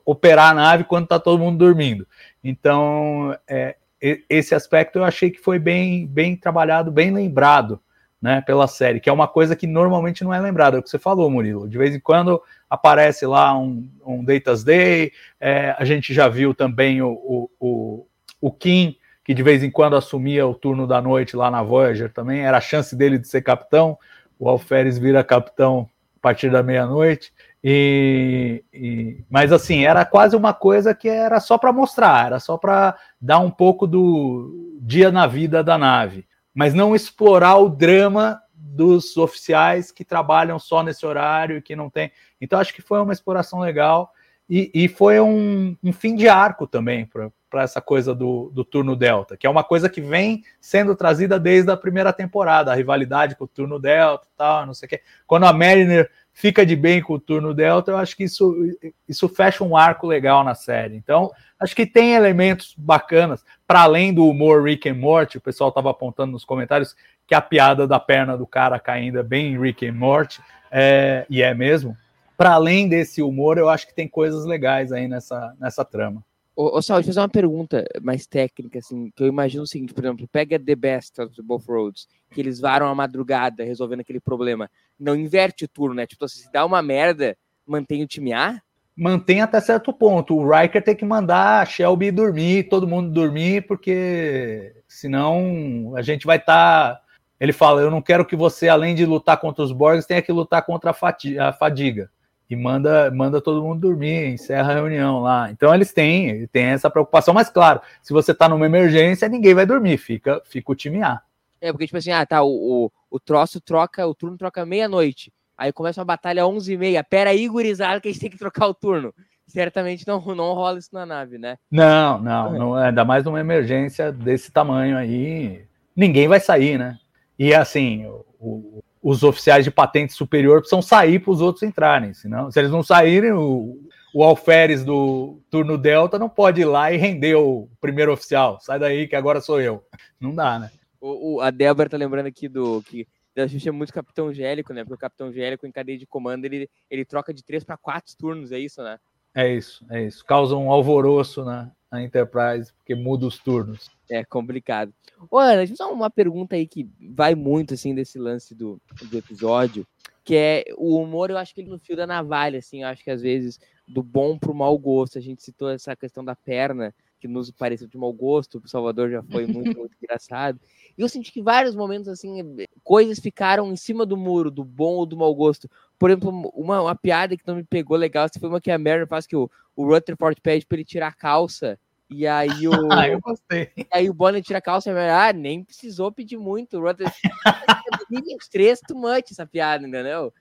operar a nave quando está todo mundo dormindo. Então, é, esse aspecto eu achei que foi bem, bem trabalhado, bem lembrado né, pela série, que é uma coisa que normalmente não é lembrada, é o que você falou, Murilo. De vez em quando aparece lá um, um Data's Day, é, a gente já viu também o, o, o, o Kim, que de vez em quando assumia o turno da noite lá na Voyager também, era a chance dele de ser capitão, o Alferes vira capitão a partir da meia-noite. E, e, mas assim, era quase uma coisa que era só para mostrar, era só para dar um pouco do dia na vida da nave, mas não explorar o drama dos oficiais que trabalham só nesse horário e que não tem. Então acho que foi uma exploração legal e, e foi um, um, fim de arco também para essa coisa do, do turno Delta, que é uma coisa que vem sendo trazida desde a primeira temporada, a rivalidade com o turno Delta tal, não sei o quê. Quando a Mariner fica de bem com o turno Delta, eu acho que isso, isso fecha um arco legal na série. Então, acho que tem elementos bacanas, para além do humor Rick and Morty, o pessoal estava apontando nos comentários que a piada da perna do cara caindo é bem Rick and Morty, é, e é mesmo. Para além desse humor, eu acho que tem coisas legais aí nessa, nessa trama. Ô, ô Sal, deixa eu fazer uma pergunta mais técnica, assim, que eu imagino o seguinte, por exemplo, pega The Best of Both Roads, que eles varam a madrugada resolvendo aquele problema. Não inverte o turno, né? Tipo, se dá uma merda, mantém o time A? Mantém até certo ponto. O Riker tem que mandar a Shelby dormir, todo mundo dormir, porque senão a gente vai estar. Tá... Ele fala: Eu não quero que você, além de lutar contra os Borgs, tenha que lutar contra a fadiga e manda, manda todo mundo dormir, encerra a reunião lá. Então eles têm, têm essa preocupação, mas claro, se você está numa emergência, ninguém vai dormir, fica, fica o time A. É, porque tipo assim, ah, tá, o, o, o troço troca, o turno troca meia-noite. Aí começa uma batalha às 11h30. Pera aí, gurizada, que a gente tem que trocar o turno. Certamente não, não rola isso na nave, né? Não, não, não ainda mais numa emergência desse tamanho aí. Ninguém vai sair, né? E assim, o, os oficiais de patente superior precisam sair para os outros entrarem. Senão, se eles não saírem, o, o alferes do turno Delta não pode ir lá e render o primeiro oficial. Sai daí que agora sou eu. Não dá, né? O, o a Débora tá lembrando aqui do que a gente é muito Capitão Gélico, né? Porque o Capitão Gélico em cadeia de comando ele, ele troca de três para quatro turnos, é isso, né? É isso, é isso. Causa um alvoroço na, na Enterprise, porque muda os turnos. É complicado. Ô, Ana, deixa eu uma pergunta aí que vai muito, assim, desse lance do, do episódio, que é o humor, eu acho que ele no fio da navalha, assim, eu acho que às vezes do bom pro mau gosto, a gente citou essa questão da perna, que nos pareceu de mau gosto, o Salvador já foi muito, muito engraçado. E eu senti que vários momentos, assim, coisas ficaram em cima do muro, do bom ou do mau gosto. Por exemplo, uma, uma piada que não me pegou legal, foi uma que a Mary faz que o, o Rutherford pede para ele tirar a calça e aí o. ah, eu gostei. aí o Bonner tira a calça e ah, nem precisou pedir muito. O Rutherford. três too much essa piada, entendeu?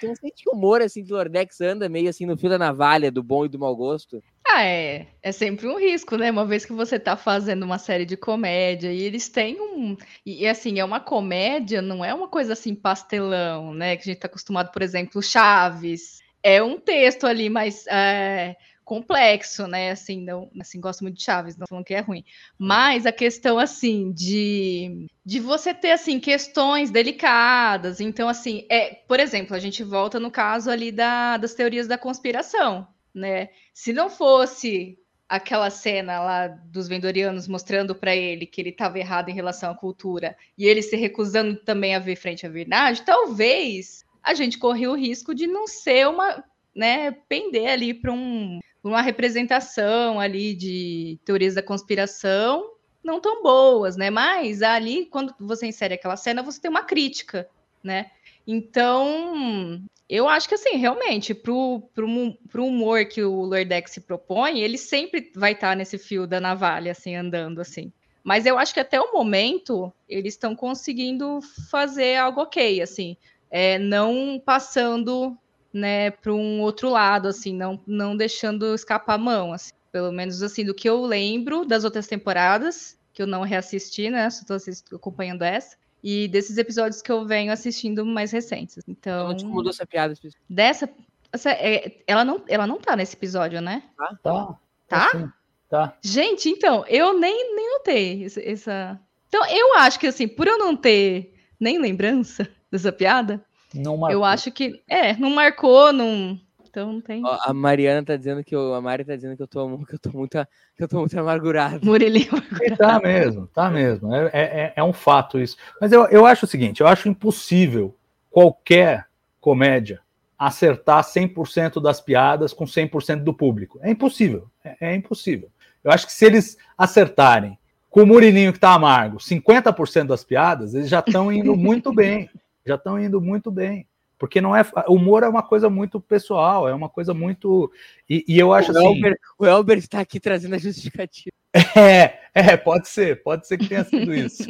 Tem um sentido de humor, assim, que o Lordex anda meio assim no fio da navalha, do bom e do mau gosto. Ah, é. É sempre um risco, né? Uma vez que você tá fazendo uma série de comédia e eles têm um. E assim, é uma comédia, não é uma coisa assim pastelão, né? Que a gente tá acostumado, por exemplo, Chaves. É um texto ali, mas. É complexo, né? Assim, não, assim, gosto muito de Chaves, não falando que é ruim. Mas a questão, assim, de, de você ter, assim, questões delicadas. Então, assim, é, por exemplo, a gente volta no caso ali da, das teorias da conspiração, né? Se não fosse aquela cena lá dos vendorianos mostrando para ele que ele estava errado em relação à cultura e ele se recusando também a ver frente à verdade, talvez a gente corria o risco de não ser uma, né, pender ali para um uma representação ali de teorias da conspiração não tão boas, né? Mas ali, quando você insere aquela cena, você tem uma crítica, né? Então, eu acho que assim, realmente, pro, pro humor que o Lordex se propõe, ele sempre vai estar nesse fio da navalha, assim, andando assim. Mas eu acho que até o momento eles estão conseguindo fazer algo ok, assim, é, não passando né, para um outro lado, assim, não, não deixando escapar a mão, assim. Pelo menos, assim, do que eu lembro das outras temporadas, que eu não reassisti, né, só estou acompanhando essa. e desses episódios que eu venho assistindo mais recentes. Então, Não te mudou essa piada. dessa, essa- é, ela não, ela não tá nesse episódio, né? Tá? Tá? sim, Tá. Gente, então, eu nem, nem notei essa. Então, eu acho que assim, por eu não ter nem lembrança dessa piada, Não marcou. eu acho que. É, não marcou, não. Então não tem. Ó, a Mariana tá dizendo que eu, a Mari tá dizendo que eu tô, que eu tô muito, que eu tô muito amargurado. Murilinho. E Tá mesmo, tá mesmo. É, é, é um fato isso. Mas eu, eu acho o seguinte: eu acho impossível qualquer comédia acertar 100% das piadas com 100% do público. É impossível. É, é impossível. Eu acho que se eles acertarem com o Murilinho que tá amargo 50% das piadas, eles já estão indo muito bem. Já estão indo muito bem. Porque não é. Humor é uma coisa muito pessoal, é uma coisa muito. E, e eu acho o, assim. Elber, o Elber está aqui trazendo a justificativa. É, é, pode ser, pode ser que tenha sido isso.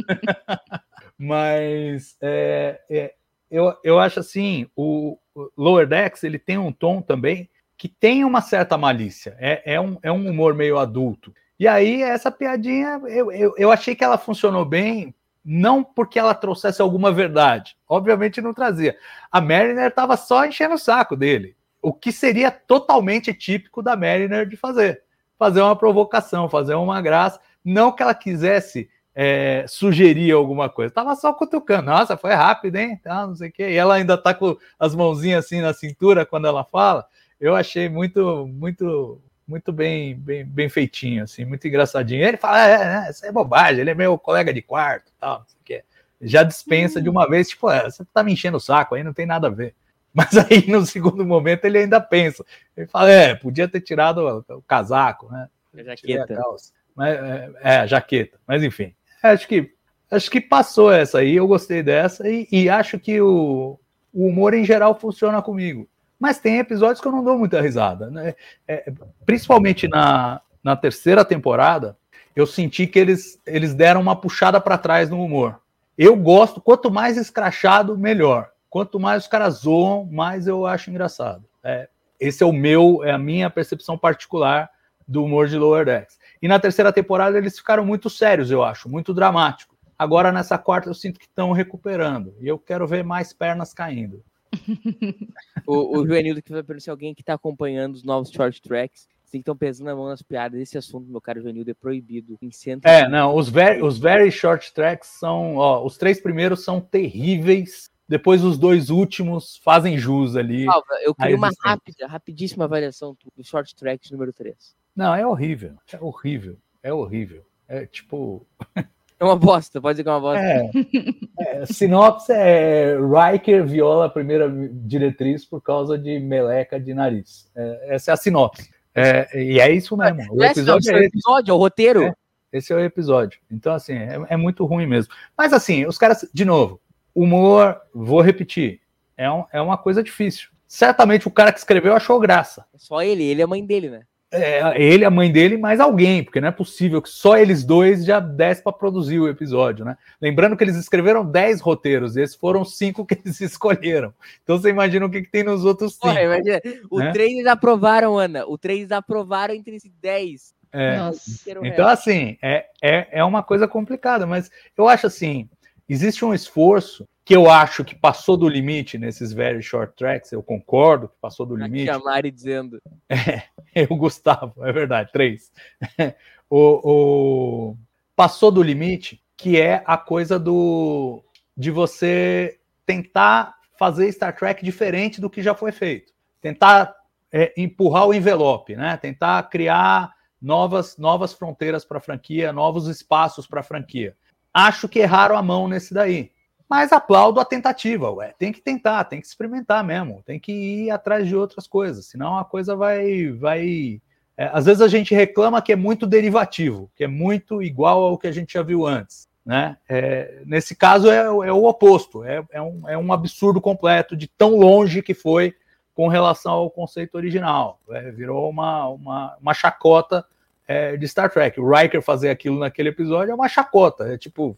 Mas é, é, eu, eu acho assim, o Lower Decks ele tem um tom também que tem uma certa malícia. É, é, um, é um humor meio adulto. E aí, essa piadinha, eu, eu, eu achei que ela funcionou bem, não porque ela trouxesse alguma verdade. Obviamente não trazia. A Mariner estava só enchendo o saco dele. O que seria totalmente típico da Mariner de fazer fazer uma provocação, fazer uma graça. Não que ela quisesse é, sugerir alguma coisa, tava só cutucando. Nossa, foi rápido, hein? Ah, não sei o quê. E ela ainda tá com as mãozinhas assim na cintura quando ela fala. Eu achei muito, muito, muito bem, bem, bem feitinho, assim, muito engraçadinho. Ele fala, é, é, isso é bobagem, ele é meu colega de quarto, tal, não sei o quê. Já dispensa de uma vez, tipo, é, você tá me enchendo o saco aí, não tem nada a ver. Mas aí, no segundo momento, ele ainda pensa. Ele fala, é, podia ter tirado o, o casaco, né? A Tirei a jaqueta. calça. Mas, é, é, a jaqueta. Mas enfim, acho que acho que passou essa aí, eu gostei dessa, e, e acho que o, o humor em geral funciona comigo. Mas tem episódios que eu não dou muita risada. Né? É, principalmente na, na terceira temporada, eu senti que eles, eles deram uma puxada para trás no humor. Eu gosto, quanto mais escrachado, melhor. Quanto mais os caras zoam, mais eu acho engraçado. É, esse é o meu, é a minha percepção particular do humor de Lower Decks. E na terceira temporada eles ficaram muito sérios, eu acho, muito dramático. Agora nessa quarta eu sinto que estão recuperando e eu quero ver mais pernas caindo. O, o Juvenildo que vai perguntar se alguém que tá acompanhando os novos short tracks, se estão pesando a mão nas piadas. Esse assunto, meu caro Juvenildo, é proibido. Em centro É, não, os very, os very short tracks são, ó, os três primeiros são terríveis. Depois os dois últimos fazem jus ali. Salva, eu queria uma rápida, rapidíssima avaliação do short track número 3. Não, é horrível, é horrível, é horrível. É tipo, É uma bosta, pode dizer que é uma bosta. É, é, sinopse é Riker viola a primeira diretriz por causa de meleca de nariz. É, essa é a sinopse. É, e é isso mesmo. O é sinopse, episódio é é o episódio, é o roteiro. É. Esse é o episódio. Então, assim, é, é muito ruim mesmo. Mas, assim, os caras, de novo, humor, vou repetir, é, um- é uma coisa difícil. Certamente o cara que escreveu achou graça. É Só ele, ele é a mãe dele, né? É, ele, a mãe dele, mais alguém, porque não é possível que só eles dois já desse para produzir o episódio, né? Lembrando que eles escreveram 10 roteiros, e esses foram cinco que eles escolheram. Então você imagina o que, que tem nos outros cinco. Porra, imagina. O né? 3 eles aprovaram, Ana. O 3 eles aprovaram entre esses 10. É. Nossa. Então, assim, é, é, é uma coisa complicada, mas eu acho assim: existe um esforço que eu acho que passou do limite nesses very short tracks, eu concordo que passou do Aqui limite. a Mari dizendo. o Gustavo, é verdade, três. o, o- passou do limite, que é a coisa do de você tentar fazer Star Trek diferente do que já foi feito. Tentar é, empurrar o envelope, né? Tentar criar novas, novas fronteiras para a franquia, novos espaços para a franquia. Acho que erraram a mão nesse daí. Mas aplaudo a tentativa, ué. Tem que tentar, tem que experimentar mesmo, tem que ir atrás de outras coisas, senão a coisa vai. vai é, às vezes a gente reclama que é muito derivativo, que é muito igual ao que a gente já viu antes. Né? É, nesse caso é, é o oposto, é, é, um, é um absurdo completo de tão longe que foi com relação ao conceito original. É, virou uma, uma, uma chacota é, de Star Trek. O Riker fazer aquilo naquele episódio é uma chacota. É tipo,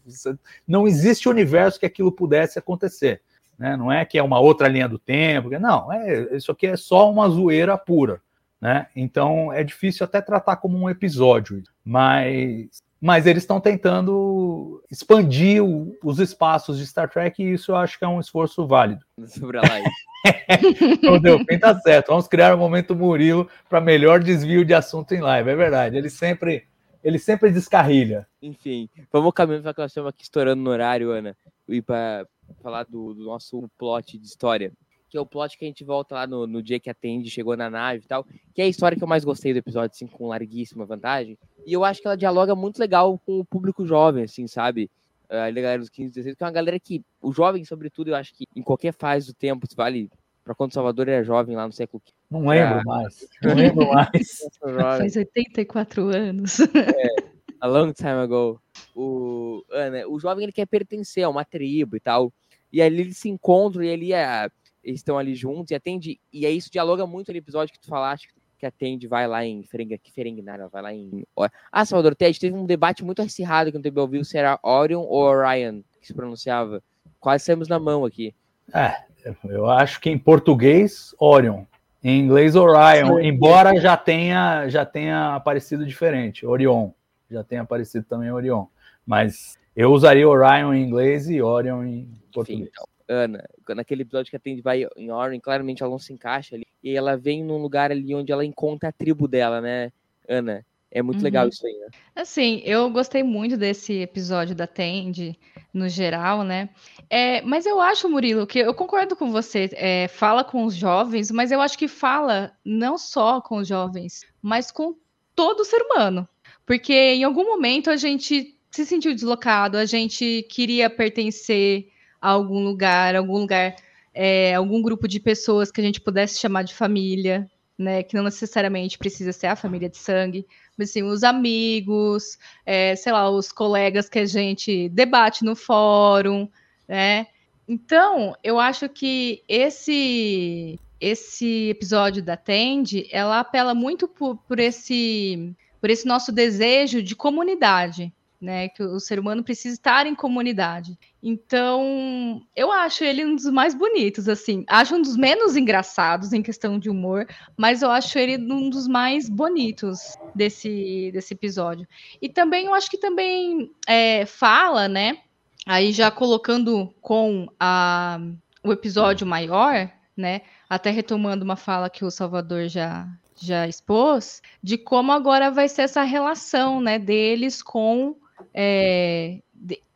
não existe universo que aquilo pudesse acontecer. Né? Não é que é uma outra linha do tempo. Não, é, isso aqui é só uma zoeira pura. Né? Então é difícil até tratar como um episódio. Mas, mas eles estão tentando expandir o, os espaços de Star Trek e isso eu acho que é um esforço válido. Sobre a live. Não deu, quem tá certo. Vamos criar um momento Murilo para melhor desvio de assunto em live. É verdade. Ele sempre, ele sempre descarrilha. Enfim, vamos caminhando para que nós estamos aqui estourando no horário, Ana, e para falar do, do nosso plot de história que é o plot que a gente volta lá no, no dia que a Tandy chegou na nave e tal, que é a história que eu mais gostei do episódio, assim, com larguíssima vantagem. E eu acho que ela dialoga muito legal com o público jovem, assim, sabe? A galera dos 15, 16, que é uma galera que, o jovem, sobretudo, eu acho que em qualquer fase do tempo, vale para quando Salvador era jovem lá no século XV. Não lembro mais. Não lembro mais. Faz 84 anos. É, a long time ago. O, Ana, o jovem ele quer pertencer a uma tribo e tal. E ali eles se encontram e ali a, eles estão ali juntos e atende. E aí isso dialoga muito no episódio que tu falaste, que atende, vai lá em Ferenga, que Ferenginar, vai lá em. Ah, Salvador Ted, teve um debate muito acirrado que no TB ouviu se era Orion ou Orion, que se pronunciava. Quase saímos na mão aqui. É, eu acho que em português, Orion. Em inglês, Orion, embora já tenha, já tenha aparecido diferente, Orion. Já tenha aparecido também Orion. Mas eu usaria Orion em inglês e Orion em português. Enfim, então. Ana, naquele episódio que a Tandy vai em Orin, claramente ela não se encaixa ali, e ela vem num lugar ali onde ela encontra a tribo dela, né, Ana? É muito uhum. legal isso aí, né? Assim, eu gostei muito desse episódio da Tandy, no geral, né? É, mas eu acho, Murilo, que eu concordo com você, é, fala com os jovens, mas eu acho que fala não só com os jovens, mas com todo ser humano. Porque em algum momento a gente se sentiu deslocado, a gente queria pertencer, a algum lugar, algum lugar, é, algum grupo de pessoas que a gente pudesse chamar de família, né? Que não necessariamente precisa ser a família de sangue, mas sim os amigos, é, sei lá, os colegas que a gente debate no fórum, né? Então, eu acho que esse esse episódio da Tende, ela apela muito por, por esse por esse nosso desejo de comunidade, né? Que o ser humano precisa estar em comunidade. Então, eu acho ele um dos mais bonitos, assim. Acho um dos menos engraçados em questão de humor, mas eu acho ele um dos mais bonitos desse, desse episódio. E também, eu acho que também é, fala, né? Aí já colocando com a, o episódio maior, né? Até retomando uma fala que o Salvador já, já expôs, de como agora vai ser essa relação, né, deles com é,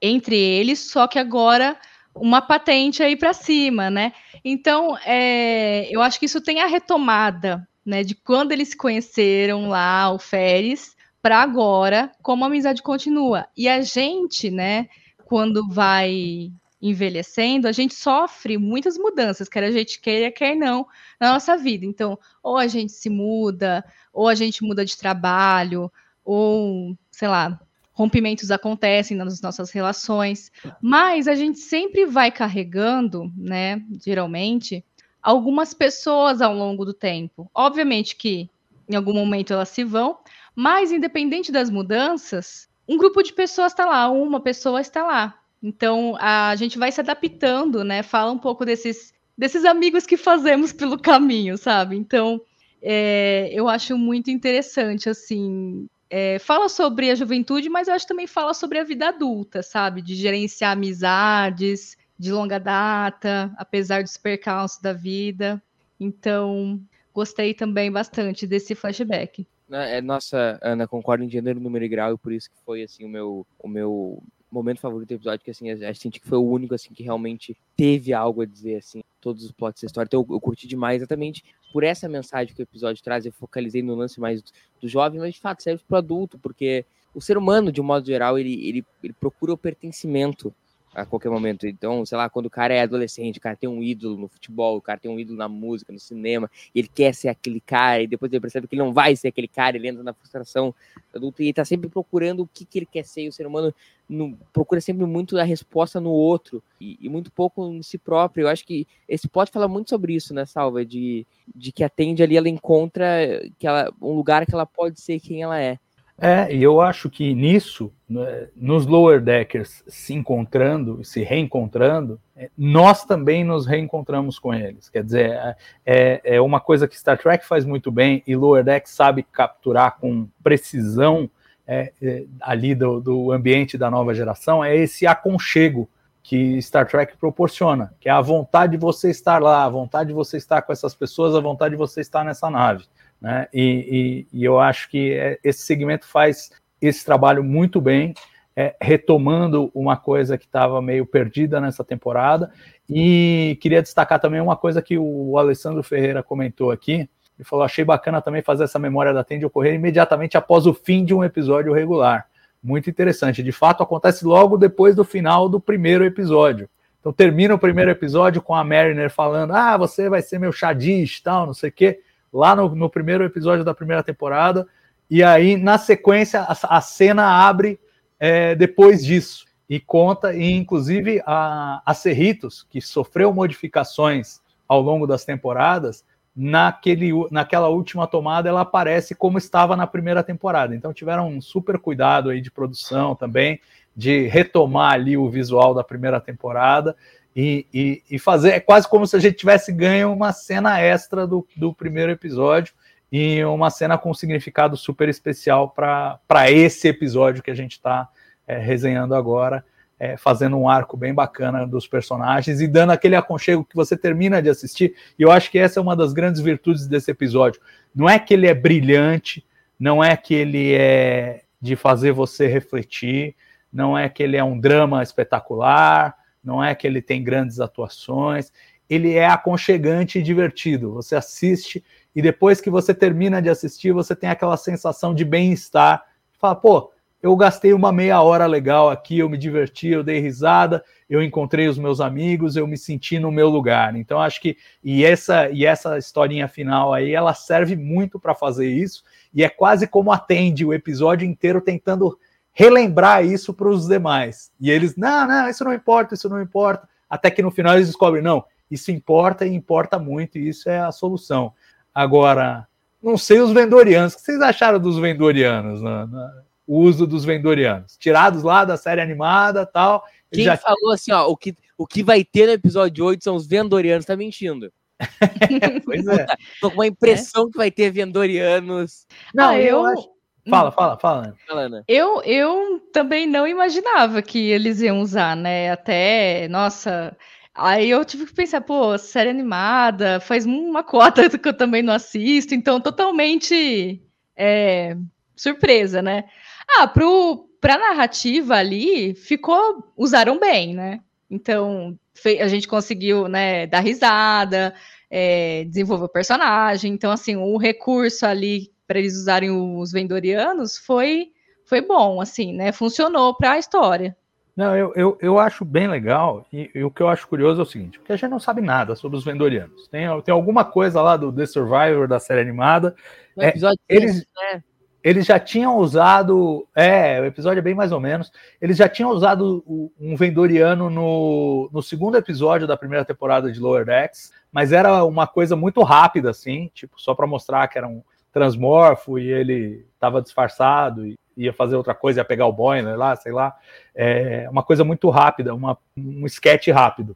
entre eles, só que agora uma patente aí para cima, né? Então, é, eu acho que isso tem a retomada, né, de quando eles se conheceram lá, o Férez, para agora, como a amizade continua. E a gente, né, quando vai envelhecendo, a gente sofre muitas mudanças, quer a gente queira, quer não, na nossa vida. Então, ou a gente se muda, ou a gente muda de trabalho, ou, sei lá, rompimentos acontecem nas nossas relações, mas a gente sempre vai carregando, né, geralmente, algumas pessoas ao longo do tempo. Obviamente que em algum momento elas se vão, mas independente das mudanças, um grupo de pessoas está lá, uma pessoa está lá. Então a gente vai se adaptando, né? Fala um pouco desses, desses amigos que fazemos pelo caminho, sabe? Então é, eu acho muito interessante, assim, é, fala sobre a juventude, mas eu acho que também fala sobre a vida adulta, sabe? De gerenciar amizades de longa data, apesar dos percalços da vida. Então, gostei também bastante desse flashback. É, nossa, Ana, concordo em gênero, número e grau, e por isso que foi assim o meu, o meu momento favorito do episódio, que assim, a, senti que foi o único assim que realmente teve algo a dizer assim, todos os plots da história. Então eu, eu curti demais exatamente por essa mensagem que o episódio traz, eu focalizei no lance mais do, do jovem, mas de fato serve para o adulto, porque o ser humano, de um modo geral, ele, ele, ele procura o pertencimento a qualquer momento. Então, sei lá, quando o cara é adolescente, o cara tem um ídolo no futebol, o cara tem um ídolo na música, no cinema, ele quer ser aquele cara, e depois ele percebe que ele não vai ser aquele cara, ele entra na frustração adulta e tá sempre procurando o que, que ele quer ser, e o ser humano no, procura sempre muito a resposta no outro, e, e, muito pouco em si próprio. Eu acho que esse pode falar muito sobre isso, né, Salva, de, de que atende ali, ela encontra que ela, um lugar que ela pode ser quem ela é. É, e eu acho que nisso, né, nos lower deckers se encontrando, se reencontrando, é, nós também nos reencontramos com eles. Quer dizer, é, é, é uma coisa que Star Trek faz muito bem e lower deck sabe capturar com precisão é, é, ali do, do ambiente da nova geração é esse aconchego que Star Trek proporciona, que é a vontade de você estar lá, a vontade de você estar com essas pessoas, a vontade de você estar nessa nave. Né? E, e, e eu acho que é, esse segmento faz esse trabalho muito bem, é, retomando uma coisa que estava meio perdida nessa temporada. E queria destacar também uma coisa que o Alessandro Ferreira comentou aqui, ele falou: achei bacana também fazer essa memória da Tende ocorrer imediatamente após o fim de um episódio regular. Muito interessante. De fato, acontece logo depois do final do primeiro episódio. Então termina o primeiro episódio com a Mariner falando: Ah, você vai ser meu chadish, tal, não sei o quê. Lá no, no, primeiro episódio da primeira temporada. E aí, na sequência, a, a cena abre é, depois disso. E conta, e inclusive a, a Cerritos, que sofreu modificações ao longo das temporadas, naquele, naquela última tomada ela aparece como estava na primeira temporada. Então tiveram um super cuidado aí de produção também, de retomar ali o visual da primeira temporada e, e, e fazer. É quase como se a gente tivesse ganho uma cena extra do, do primeiro episódio e uma cena com significado super especial para esse episódio que a gente está é, resenhando agora é, fazendo um arco bem bacana dos personagens e dando aquele aconchego que você termina de assistir. E eu acho que essa é uma das grandes virtudes desse episódio. Não é que ele é brilhante, não é que ele é de fazer você refletir, não é que ele é um drama espetacular, não é que ele tem grandes atuações. Ele é aconchegante e divertido. Você assiste e depois que você termina de assistir, você tem aquela sensação de bem-estar. Fala, pô, eu gastei uma meia hora legal aqui, eu me diverti, eu dei risada, eu encontrei os meus amigos, eu me senti no meu lugar. Então acho que e essa e essa historinha final aí, ela serve muito para fazer isso e é quase como atende o episódio inteiro tentando relembrar isso para os demais. E eles, não, não, isso não importa, isso não importa. Até que no final eles descobrem, não, isso importa e importa muito, e isso é a solução. Agora, não sei os vendorianos, o que vocês acharam dos vendorianos? Na o uso dos vendorianos, tirados lá da série animada tal. Quem já... falou assim, ó, o que, o que vai ter no episódio 8 são os vendorianos, tá mentindo. pois é. Tô com uma impressão é. que vai ter vendorianos. Não, ah, eu... eu acho... Fala, fala, fala. Eu, eu também não imaginava que eles iam usar, né? Até, nossa, Aí eu tive que pensar, pô, série animada, faz uma cota que eu também não assisto, então totalmente é, surpresa, né? Ah, pro, pra narrativa ali, ficou. Usaram bem, né? Então, a gente conseguiu né, dar risada, é, desenvolver o personagem. Então, assim, o recurso ali para eles usarem os vendorianos foi, foi bom, assim, né? Funcionou para a história. Não, eu, eu, eu acho bem legal, e, e, o que eu acho curioso é o seguinte, porque a gente não sabe nada sobre os vendorianos. Tem, tem alguma coisa lá do The Survivor, da série animada. É, eles, né? eles já tinham usado. É, o episódio é bem mais ou menos. Eles já tinham usado um Vendoriano no, no segundo episódio da primeira temporada de Lower Decks, mas era uma coisa muito rápida, assim, tipo, só para mostrar que era um transmorfo e ele estava disfarçado e ia fazer outra coisa, ia pegar o boiler lá, sei lá. É uma coisa muito rápida, uma, um sketch rápido.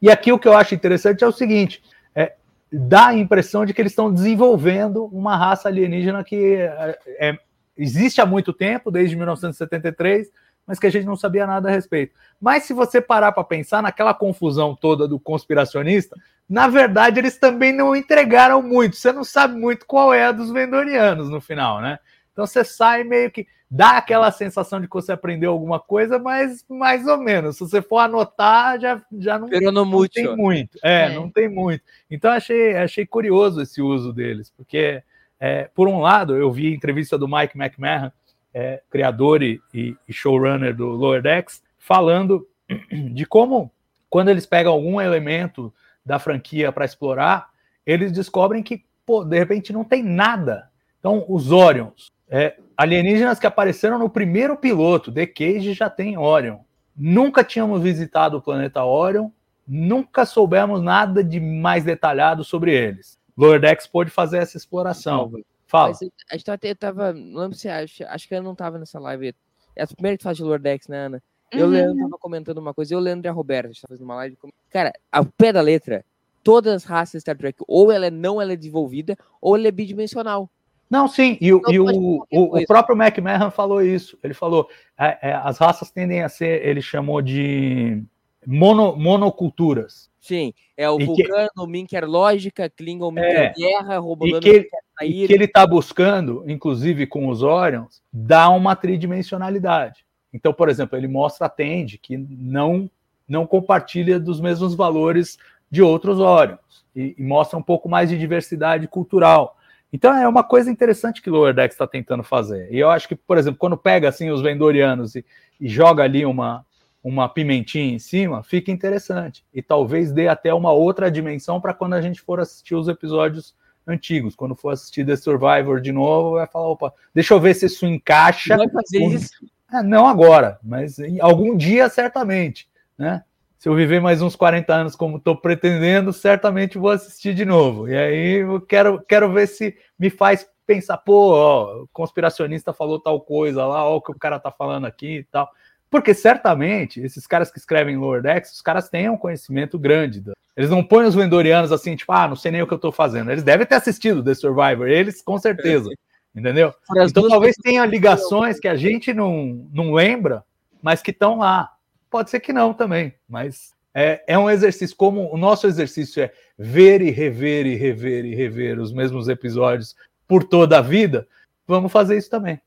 E aqui o que eu acho interessante é o seguinte: é, dá a impressão de que eles estão desenvolvendo uma raça alienígena que é, é, existe há muito tempo, desde 1973, mas que a gente não sabia nada a respeito. Mas se você parar para pensar naquela confusão toda do conspiracionista, na verdade eles também não entregaram muito. Você não sabe muito qual é a dos vendorianos no final, né? Então você sai meio que dá aquela sensação de que você aprendeu alguma coisa, mas mais ou menos. Se você for anotar, já, já não, não tem muito. É, é, não tem muito. Então achei, achei curioso esse uso deles, porque é, por um lado eu vi a entrevista do Mike McMahon, é, criador e, e, showrunner do Lower Decks, falando de como quando eles pegam algum elemento da franquia para explorar, eles descobrem que pô, de repente não tem nada. Então os Orions, é, alienígenas que apareceram no primeiro piloto, The Cage já tem Orion. Nunca tínhamos visitado o planeta Orion, nunca soubemos nada de mais detalhado sobre eles. Lower Decks pôde fazer essa exploração. Fala. Mas a gente tava, tava, não lembro se acho, acho que ela não estava nessa live. É a primeira que faz de Lower Decks, né, Ana? Eu uhum. Leandro tava comentando uma coisa, eu Leandro e a Roberta, a gente tava fazendo uma live. Cara, ao pé da letra, todas as raças Star Trek, ou ela é não ela é desenvolvida, ou ela é bidimensional. Não, sim, e, o, Não e o, o, o próprio McMahon falou isso. Ele falou: é, é, as raças tendem a ser, ele chamou de mono, monoculturas. Sim, é o E que- Vulcano, o Minker Lógica, Klingon Minker É. Guerra, E Romulano que, ele- Minker e que ele está buscando, inclusive com os Orions, dar uma tridimensionalidade. Então, por exemplo, ele mostra a Tende, que não, não compartilha dos mesmos valores de outros Orions, e, e mostra um pouco mais de diversidade cultural. Então é uma coisa interessante que o Lower Decks está tentando fazer. E eu acho que, por exemplo, quando pega assim os vendorianos e, e joga ali uma, uma pimentinha em cima, fica interessante. E talvez dê até uma outra dimensão para quando a gente for assistir os episódios antigos. Quando for assistir The Survivor de novo, vai falar: opa, deixa eu ver se isso encaixa. Vai fazer com- isso. Ah, não agora, mas algum dia certamente, né? Se eu viver mais uns 40 anos como estou pretendendo, certamente vou assistir de novo. E aí eu quero, quero ver se me faz pensar, pô, ó, o conspiracionista falou tal coisa lá, ó, o que o cara tá falando aqui e tal. Porque certamente, esses caras que escrevem Lower Decks, os caras têm um conhecimento grande. Eles não põem os vendorianos assim, tipo, ah, não sei nem o que eu tô fazendo. Eles devem ter assistido The Survivor, eles com certeza. Entendeu? Então talvez tenha ligações que a gente não, não lembra, mas que estão lá. Pode ser que não também, mas é, é um exercício. Como o nosso exercício é ver e rever e rever e rever os mesmos episódios por toda a vida, vamos fazer isso também.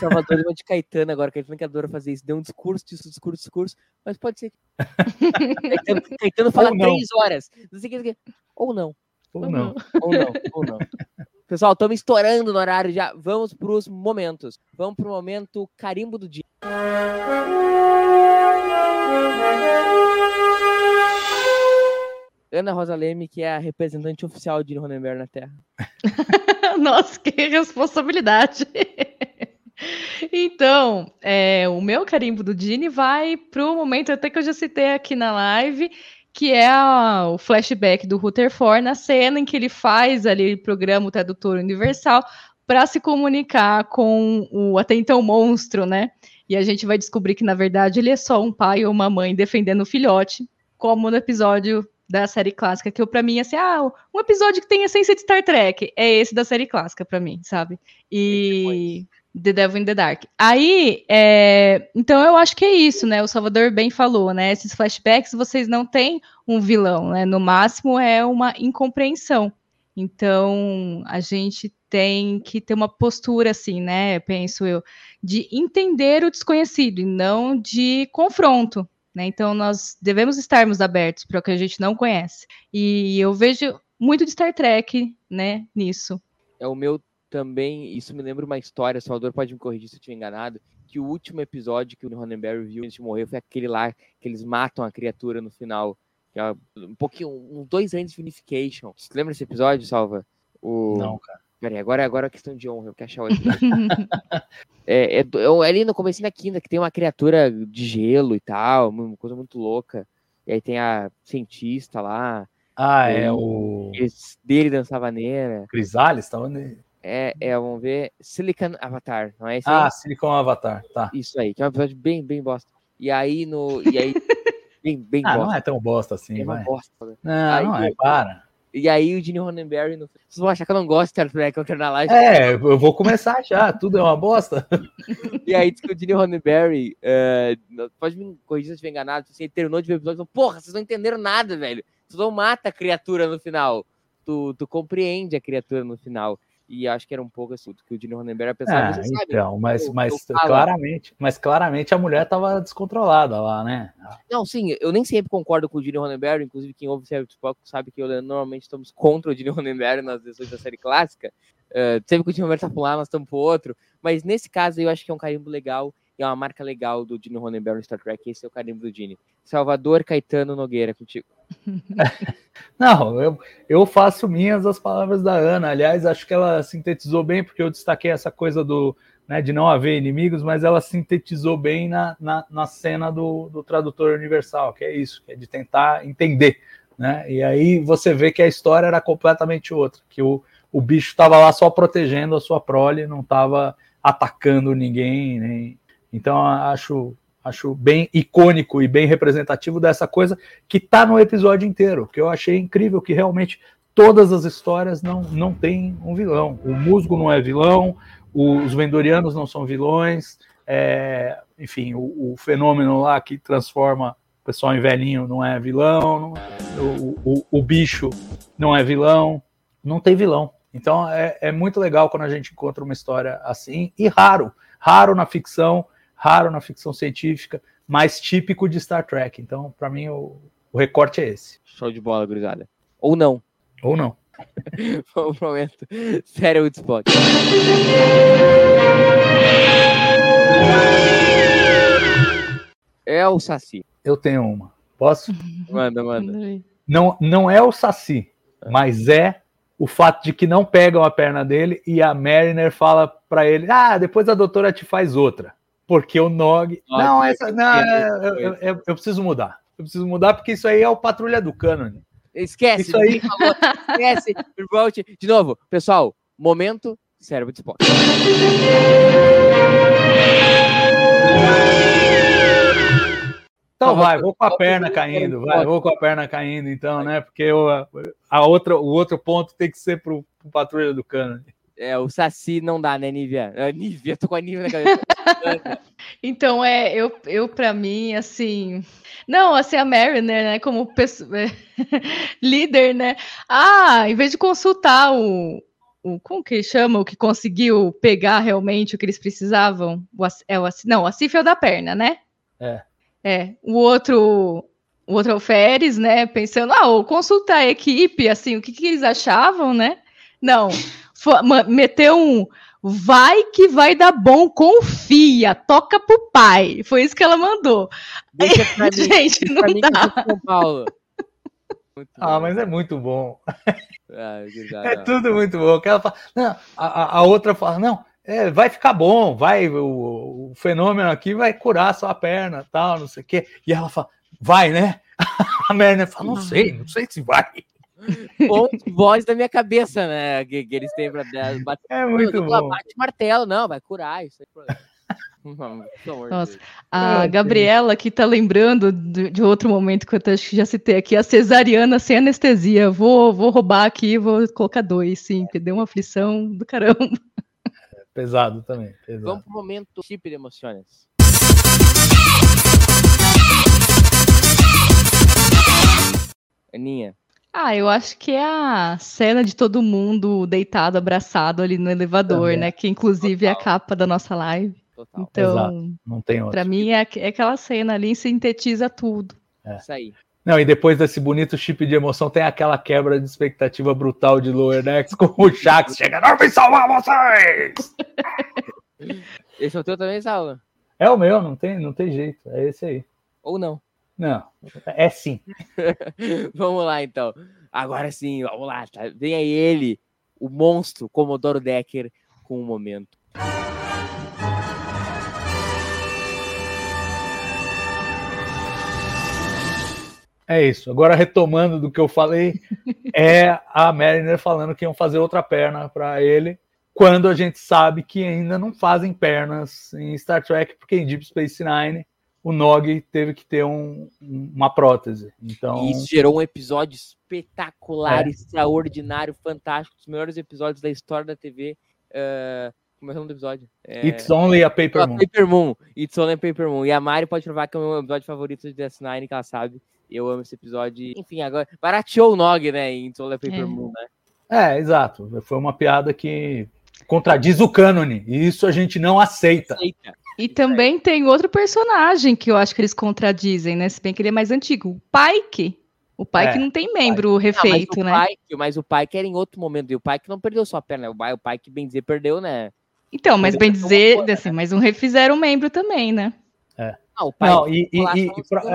Salvador de Caetano agora, que adora fazer isso. Deu um discurso, discurso, discurso, discurso, mas pode ser. que- Caetano, Caetano fala três horas. Não sei que. Ou não, Ou não. ou não, ou não. Pessoal, estamos estourando no horário já. Vamos para os momentos. Vamos para o momento carimbo do dia. Ana Rosa Leme, que é a representante oficial de Ronenberg na Terra. Nossa, que responsabilidade. Então, é, o meu carimbo do Dini vai para o momento até que eu já citei aqui na live, que é a- o flashback do Rutherford na cena em que ele faz ali o programa o Tradutor Universal para se comunicar com o até então monstro, né? E a gente vai descobrir que, na verdade, ele é só um pai ou uma mãe defendendo o filhote, como no episódio da série clássica, que eu, pra mim, assim, ah, um episódio que tem essência de Star Trek, é esse da série clássica, pra mim, sabe? E The Devil in the Dark. Aí, é, então eu acho que é isso, né? O Salvador bem falou, né? Esses flashbacks, vocês não têm um vilão, né? No máximo é uma incompreensão. Então, a gente tem que ter uma postura, assim, né? Penso eu, de entender o desconhecido e não de confronto, né? Então, nós devemos estarmos abertos para o que a gente não conhece. E eu vejo muito de Star Trek, né, nisso. É o meu também, isso me lembra uma história, Salvador pode me corrigir se eu estiver enganado, que o último episódio que o Ronenberry viu antes de morrer foi aquele lá que eles matam a criatura no final, que é um pouquinho, uns dois anos de Unification. Você lembra desse episódio, Salva? O... Não, cara. Peraí, agora, agora é questão de honra, eu quero achar o episódio. é, é, é o- ali no começo da quinta, que tem uma criatura de gelo e tal, uma coisa muito louca. E aí tem a cientista lá, Ah, é o eles, dele dançar vaneira. Crisales? Tava ne- É, é, vamos ver, Silicon Avatar, não é esse aí? Ah, Silicon Avatar, tá. Isso aí, que é um episódio bem, bem bosta. E aí, no. E aí. bem, bem Ah, bosta. não é tão bosta assim, É vai. bosta. né? Não, não é, para. E aí o Gene Roddenberry. No... Vocês vão achar que eu não gosto de Star Trek, eu quero na live. É, eu vou começar já, tudo é uma bosta. E aí diz que o Gene Roddenberry. é, não- pode me corrigir se eu estiver enganado. Assim, ele terminou de ver o episódio e falou: Porra, vocês não entenderam nada, velho. Tu não mata a criatura no final. Tu, tu compreende a criatura no final. E acho que era um pouco assim, do que o Gene Roddenberry pensava. Ah, vocês sabem, então, mas, eu- mas eu claramente, mas claramente a mulher tava descontrolada lá, né? Não, sim, eu nem sempre concordo com o Gene Roddenberry, inclusive quem ouve Certo Spock sabe que eu normalmente estamos contra o Gene Roddenberry nas decisões da série clássica. Eh, sempre que o Gene Roddenberry tá pra um lado, nós estamos pro outro. Mas nesse caso eu acho que é um carimbo legal e é uma marca legal do Gene Roddenberry no Star Trek. Esse é o carimbo do Gene. Salvador Caetano Nogueira, contigo. Não, eu, eu faço minhas as palavras da Ana. Aliás, acho que ela sintetizou bem, porque eu destaquei essa coisa do né, de não haver inimigos, mas ela sintetizou bem na, na, na cena do, do tradutor universal, que é isso, que é de tentar entender. Né? E aí você vê que a história era completamente outra, que o, o bicho estava lá só protegendo a sua prole, não estava atacando ninguém. Nem... Então acho, acho bem icônico e bem representativo dessa coisa que está no episódio inteiro, que eu achei incrível, que realmente todas as histórias não, não tem um vilão. O musgo não é vilão, os vendorianos não são vilões, é, enfim, o, o, fenômeno lá que transforma o pessoal em velhinho não é vilão, não, o, o, o, bicho não é vilão, não tem vilão. Então é, é muito legal quando a gente encontra uma história assim, e raro, raro na ficção, raro na ficção científica, mais típico de Star Trek. Então, para mim, o, o recorte é esse. Show de bola, gurizada. Ou não. Ou não. Vamos pro momento. Sério, Woodspot. É o Saci. Eu tenho uma. Posso? Manda, manda. Não, não é o Saci, mas é o fato de que não pegam a perna dele e a Mariner fala para ele: Ah, depois a doutora te faz outra. Porque o Nog. não, essa. Não, eu, eu, eu, eu, preciso mudar. Eu preciso mudar porque isso aí é o Patrulha do Canon. Esquece. Isso aí. Falou, esquece. Volte. De novo, pessoal, momento cérebro de esporte. Então vai, vou com a perna caindo, vai, vou com a perna caindo então, né? Porque eu, a outra, o outro ponto tem que ser pro, pro Patrulha do Cano. É, o Saci não dá, né, Nívia? É, Nívia, tô com a Nívia na cabeça. então, é, eu, eu para mim, assim. Não, assim, a Mariner, né, como pessoa, líder, né? Ah, em vez de consultar o, o. Como que chama? O que conseguiu pegar realmente o que eles precisavam? O, é o, não, o acífio da perna, né? É. É. O outro. O outro é o Férez, né? Pensando, ah, ou consultar a equipe, assim, o que, que eles achavam, né? Não meteu um vai que vai dar bom, confia, toca pro pai. Foi isso que ela mandou. Deixa pra mim, Gente, não pra dá. São Paulo. ah, mas é muito bom. Ah, é tudo muito bom. Que ela fala, não, a, a outra fala, não, é, vai ficar bom, vai, o, o, fenômeno aqui vai curar a sua perna, tal, não sei o quê. E ela fala, vai, né? A Merner fala, não sei, não sei se vai. Ou voz da minha cabeça, né? Que, que eles têm pra bater. É muito bom. Bate martelo, não, vai curar isso aí. Nossa, a Gabriela que tá lembrando de, de, outro momento que eu acho que já citei aqui, a cesariana sem anestesia. Vou, vou roubar aqui, vou colocar dois, sim, porque deu uma aflição do caramba. É pesado também. Pesado. Vamos pro momento tipo de emoções. Aninha, ah, eu acho que é a cena de todo mundo deitado, abraçado ali no elevador, Também. né? Que inclusive Total. é a capa da nossa live. Total. Então, Exato. não tem outra. Pra mim é, é aquela cena ali, sintetiza tudo. É. Isso aí. Não, e depois desse bonito chip de emoção, tem aquela quebra de expectativa brutal de Lower Decks com o Shax chega, não vem salvar vocês! esse é o teu também, Saulo? É o meu, não tem, não tem jeito, é esse aí. Ou não. Não, é sim. vamos lá, então. Agora sim, vamos lá. Tá? Vem aí ele, o monstro Comodoro Decker, com o um momento. É isso. Agora, retomando do que eu falei, é a Mariner falando que iam fazer outra perna para ele, quando a gente sabe que ainda não fazem pernas em Star Trek, porque em Deep Space Nine o Nog teve que ter um, uma prótese. Então... E isso gerou um episódio espetacular, é. extraordinário, fantástico, os melhores episódios da história da TV. Uh, como é o nome do episódio? É... It's Only a Paper Moon. Paper Moon. It's Only a Paper Moon. E a Mari pode provar que é o meu episódio favorito de DS9, que ela sabe. Eu amo esse episódio. Enfim, agora barateou o Nog, né? Em It's Only a Paper é. Moon, né? É, exato. Foi uma piada que contradiz o cânone. E isso a gente não aceita. aceita. E também tem outro personagem que eu acho que eles contradizem, né? Se bem que ele é mais antigo. O Pike. O Pike é, não tem membro Pike. refeito, não, né? Pike, mas o Pike era em outro momento. E o Pike não perdeu sua perna. Né? O Pike, bem dizer, perdeu, né? Então, mas bem dizer, assim, mas um refizeram membro também, né? É. Não, não e, e, e,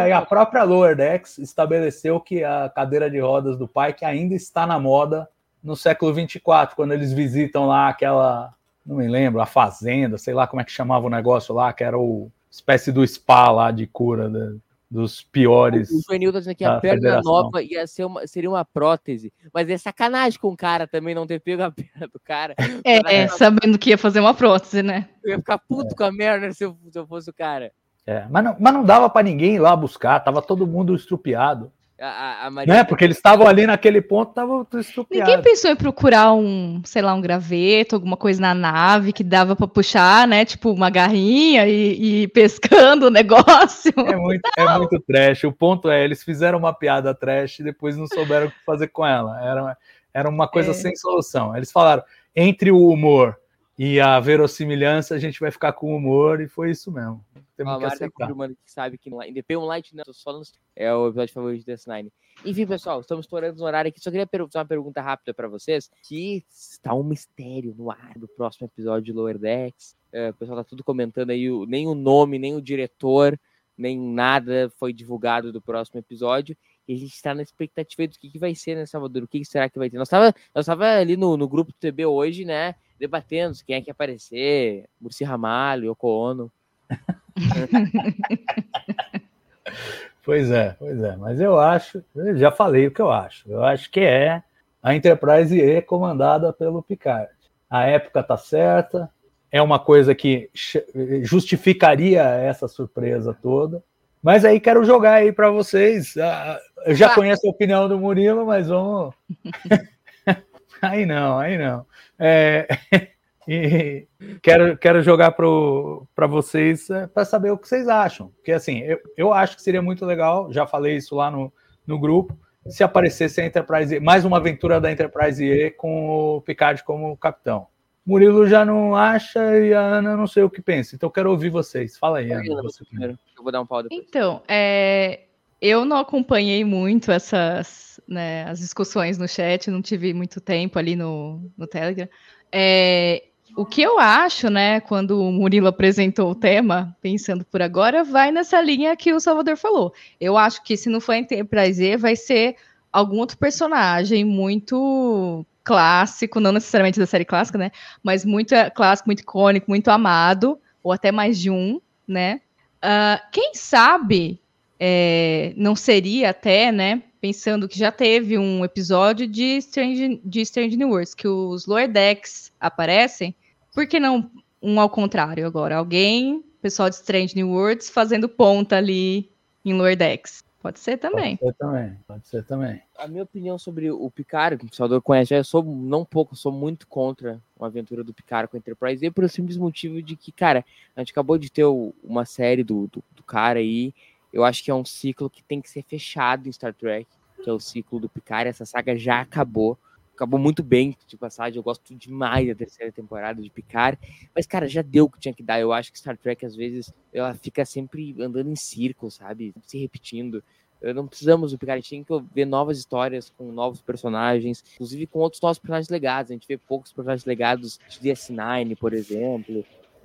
e a própria Lower Decks estabeleceu que a cadeira de rodas do Pike ainda está na moda no século 24, quando eles visitam lá aquela não me lembro, a fazenda, sei lá como é que chamava o negócio lá, que era o espécie do spa lá de cura né, dos piores. O Juvenil tá dizendo que a perna federação. nova ia ser uma, seria uma prótese, mas é sacanagem com o cara também não ter pego a perna do cara. É, é sabendo que ia fazer uma prótese, né? Eu ia ficar puto é. com a merda se eu, se eu fosse o cara. É, mas não, mas não dava para ninguém ir lá buscar, tava todo mundo estrupiado. A, a, Maria Né? Porque eles estavam ali naquele ponto, estavam estupiados. Ninguém pensou em procurar um, sei lá, um graveto, alguma coisa na nave que dava pra puxar, né? Tipo uma garrinha e, e ir pescando o negócio. É muito, é muito trash. O ponto é, eles fizeram uma piada trash e depois não souberam o que fazer com ela. Era, era uma coisa É. sem solução. Eles falaram, entre o humor e a verossimilhança, a gente vai ficar com humor, e foi isso mesmo. Temos A que aceitar. confirmando que sabe que no Independent Light né, só no- é o episódio favorito de DS9. Enfim, pessoal, estamos estourando no horário aqui. Só queria perguntar uma pergunta rápida para vocês, que está um mistério no ar do próximo episódio de Lower Decks. É, o pessoal tá tudo comentando aí, nem o nome, nem o diretor, nem nada foi divulgado do próximo episódio. E a gente está na expectativa do que, que vai ser, né, Salvador? O que, que será que vai ter? Nós estava nós tava ali no, no grupo do TB hoje, né, debatendo quem é que ia aparecer, Murci Ramalho, Yoko Ono. Pois é, pois é. Mas eu acho, eu já falei o que eu acho. Eu acho que é a Enterprise E comandada pelo Picard. A época tá certa, é uma coisa que justificaria essa surpresa toda. Mas aí quero jogar aí para vocês. Ah, Eu já Ah. conheço a opinião do Murilo, mas vamos. aí não, aí não. É, E quero, quero jogar para vocês para saber o que vocês acham. Porque assim, eu, eu acho que seria muito legal, já falei isso lá no, no grupo, se aparecesse a Enterprise mais uma aventura da Enterprise E com o Picard como capitão. Murilo já não acha e a Ana não sei o que pensa. Então quero ouvir vocês. Fala aí, Ana. Você primeiro. Eu vou dar um pau depois. Então, é, eu não acompanhei muito essas né, as discussões no chat, não tive muito tempo ali no, no Telegram. É, o que eu acho, né, quando o Murilo apresentou o tema, pensando por agora, vai nessa linha que o Salvador falou. Eu acho que se não for Enterprise E, vai ser algum outro personagem muito clássico, não necessariamente da série clássica, né, mas muito é, clássico, muito icônico, muito amado, ou até mais de um, né, Uh, quem sabe é, não seria até, né? Pensando que já teve um episódio de Strange, de Strange New Worlds, que os Lower Decks aparecem, por que não um ao contrário agora? Alguém, pessoal de Strange New Worlds, fazendo ponta ali em Lower Decks. Pode ser também. Pode ser também, pode ser também. A minha opinião sobre o Picard, que o Salvador conhece, eu sou não pouco, sou muito contra uma aventura do Picard com a Enterprise, e por simples motivo de que, cara, a gente acabou de ter uma série do, do, do cara aí, eu acho que é um ciclo que tem que ser fechado em Star Trek, que é o ciclo do Picard, essa saga já acabou, acabou muito bem de passagem, eu gosto demais da terceira temporada de Picard, mas, cara, já deu o que tinha que dar, eu acho que Star Trek, às vezes, ela fica sempre andando em círculo, sabe, se repetindo, Eh, não precisamos do Picard, a gente tem que ver novas histórias com novos personagens, inclusive com outros novos personagens legados. A gente vê poucos personagens legados de DS9, por exemplo.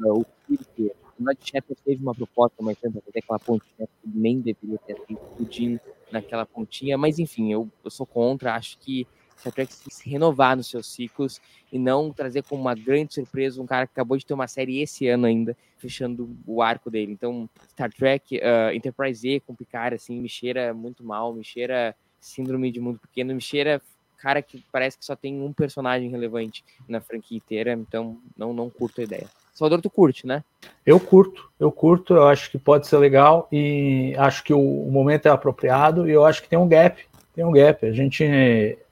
eh, O Kirk, o Rod Shepard teve uma proposta, mas tenta fazer aquela pontinha que nem deveria ter explodindo naquela pontinha, mas enfim, eu, eu sou contra, acho que Star Trek se renovar nos seus ciclos e não trazer como uma grande surpresa um cara que acabou de ter uma série esse ano ainda, fechando o arco dele. Então, Star Trek, uh, Enterprise E com Picard, assim, me cheira muito mal, me cheira síndrome de mundo pequeno, me cheira cara que parece que só tem um personagem relevante na franquia inteira, então não, não curto a ideia. Salvador, tu curte, né? Eu curto, eu curto, eu acho que pode ser legal e acho que o momento é apropriado e eu acho que tem um gap, tem um gap. A gente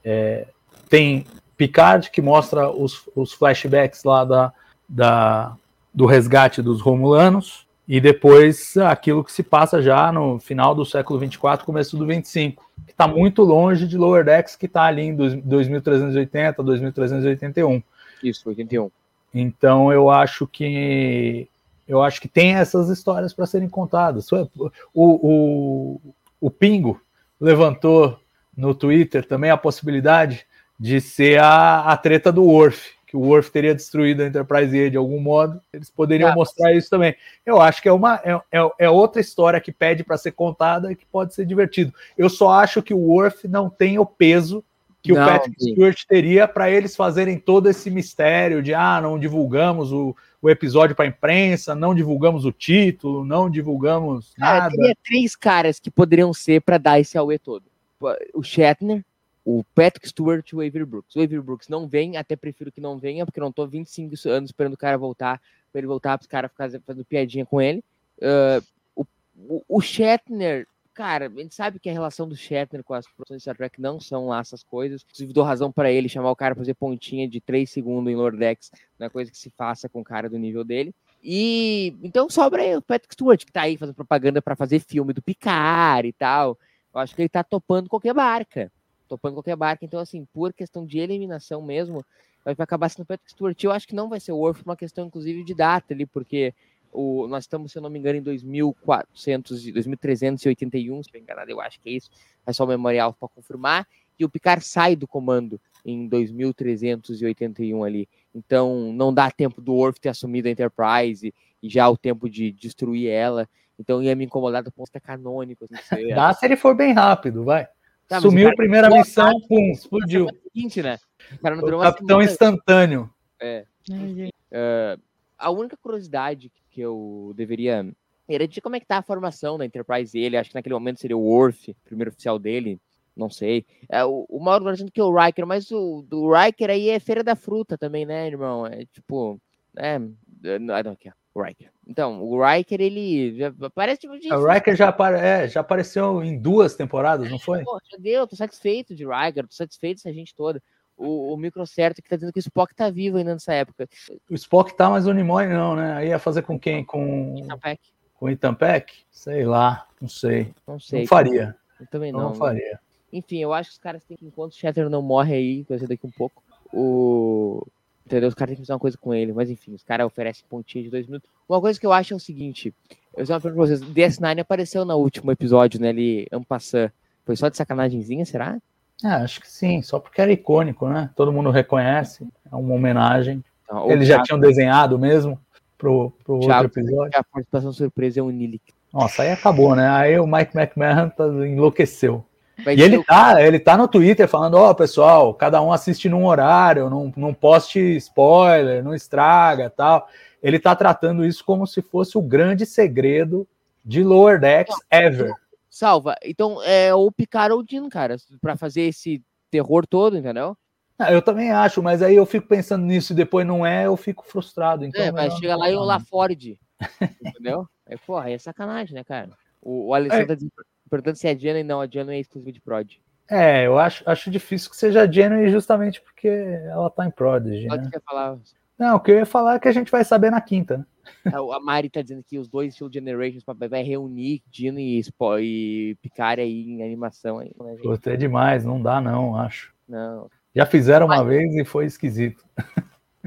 é, tem Picard que mostra os, os flashbacks lá da, da, do resgate dos Romulanos e depois aquilo que se passa já no final do século 24, começo do 25, que está muito longe de Lower Decks, que está ali em 2380, 2381. Isso, 81. Então eu acho que eu acho que tem essas histórias para serem contadas. O, o, o Pingo levantou no Twitter também a possibilidade de ser a, a treta do Worf, que o Worf teria destruído a Enterprise E de algum modo. Eles poderiam Ah, mostrar isso também. Eu acho que é uma é, é, é outra história que pede para ser contada e que pode ser divertido. Eu só acho que o Worf não tem o peso que Não, o Patrick sim. Stewart teria para eles fazerem todo esse mistério de ah, não divulgamos o, o episódio para a imprensa, não divulgamos o título, não divulgamos Cara, nada. teria três caras que poderiam ser para dar esse AUE todo. O Shatner, o Patrick Stewart e o Avery Brooks. O Avery Brooks não vem, até prefiro que não venha, porque eu não tô 25 anos esperando o cara voltar, para ele voltar para os caras ficarem fazendo piadinha com ele. Uh, o, o, Shatner, cara, a gente sabe que a relação do Shatner com as produções de Star Trek não são lá essas coisas. Inclusive, dou razão para ele chamar o cara pra fazer pontinha de 3 segundos em Lordex, não é coisa que se faça com o cara do nível dele. E então sobra aí o Patrick Stewart, que tá aí fazendo propaganda para fazer filme do Picard e tal. Eu acho que ele tá topando qualquer barca. Topando qualquer barca. Então, assim, por questão de eliminação mesmo, vai acabar sendo o Patrick Stewart. Eu acho que não vai ser o Worf, uma questão, inclusive, de data ali, porque o, nós estamos, se eu não me engano, em 2400, 2381, se me enganado, eu acho que é isso. É só o memorial para confirmar. E o Picard sai do comando em 2381 ali. Então, não dá tempo do Worf ter assumido a Enterprise e já o tempo de destruir ela. Então, ia me incomodar do ponto de canônico. Assim, dá se ele for bem rápido, vai. Tá, Sumiu a primeira missão, pum, explodiu. Seguinte, né? O, cara o capitão instantâneo. É. Uh, a única curiosidade que eu deveria era de como é que tá a formação da Enterprise dele. Acho que naquele momento seria o Worf, primeiro oficial dele. Não sei. É, o, o Mauro dizendo que é o Riker, mas o do Riker aí é Feira da Fruta também, né, irmão? É tipo. É, não, aqui, o Riker. Então, o Riker, ele já parece tipo de... O Riker já, apare... é, já apareceu em duas temporadas, não foi? Pô, já deu, tô satisfeito de Riker, tô satisfeito dessa gente toda. O, o micro certo que tá dizendo que o Spock tá vivo ainda nessa época. O Spock tá, mas o Nimoy não, né? Aí ia fazer com quem? Com Ethan Peck. Com Peck? Sei lá, não sei. Não sei. Não faria. Eu também não. Não, não faria. Enfim, eu acho que os caras têm que, enquanto o Shatter não morre aí, ser daqui um pouco, o. Entendeu? Os caras têm que fazer uma coisa com ele, mas enfim, os caras oferecem pontinha de dois minutos. Uma coisa que eu acho é o seguinte: eu uma pergunta pra vocês. DS9 apareceu no último episódio, né? Ali, Ampassan. Foi só de sacanagemzinha, será? Ah, acho que sim, só porque era icônico, né? Todo mundo reconhece, é uma homenagem. Então, Eles já tinham desenhado mesmo pro, pro outro episódio. A participação surpresa é o Nilik. Nossa, aí acabou, né? Aí o Mike McMahon tá, enlouqueceu. Vai e ele tá, ele tá no Twitter falando, ó, oh, pessoal, cada um assiste num horário, não, não poste spoiler, não estraga tal. Ele tá tratando isso como se fosse o grande segredo de Lower Decks ever. Salva. Então, é o Picard ou o Dino, cara, para fazer esse terror todo, entendeu? Ah, eu também acho, mas aí eu fico pensando nisso e depois não é, eu fico frustrado. Então é, mas chega lá e o LaFord, entendeu? É, porra, aí é sacanagem, né, cara? O, o Alessandro é. tá perguntando se é Genuine, não, a Genuine é exclusiva de Prod. É, eu acho, acho difícil que seja Genuine justamente porque ela tá em Prodigy, Pode né? Quer falar? Não, o que eu ia falar é que a gente vai saber na quinta, né? A Mari tá dizendo que os dois Steel Generations vai reunir Dino e, e Picard aí em animação. Aí, né, Puta, é demais, não dá não, acho. Não. Já fizeram uma Mas... vez e foi esquisito.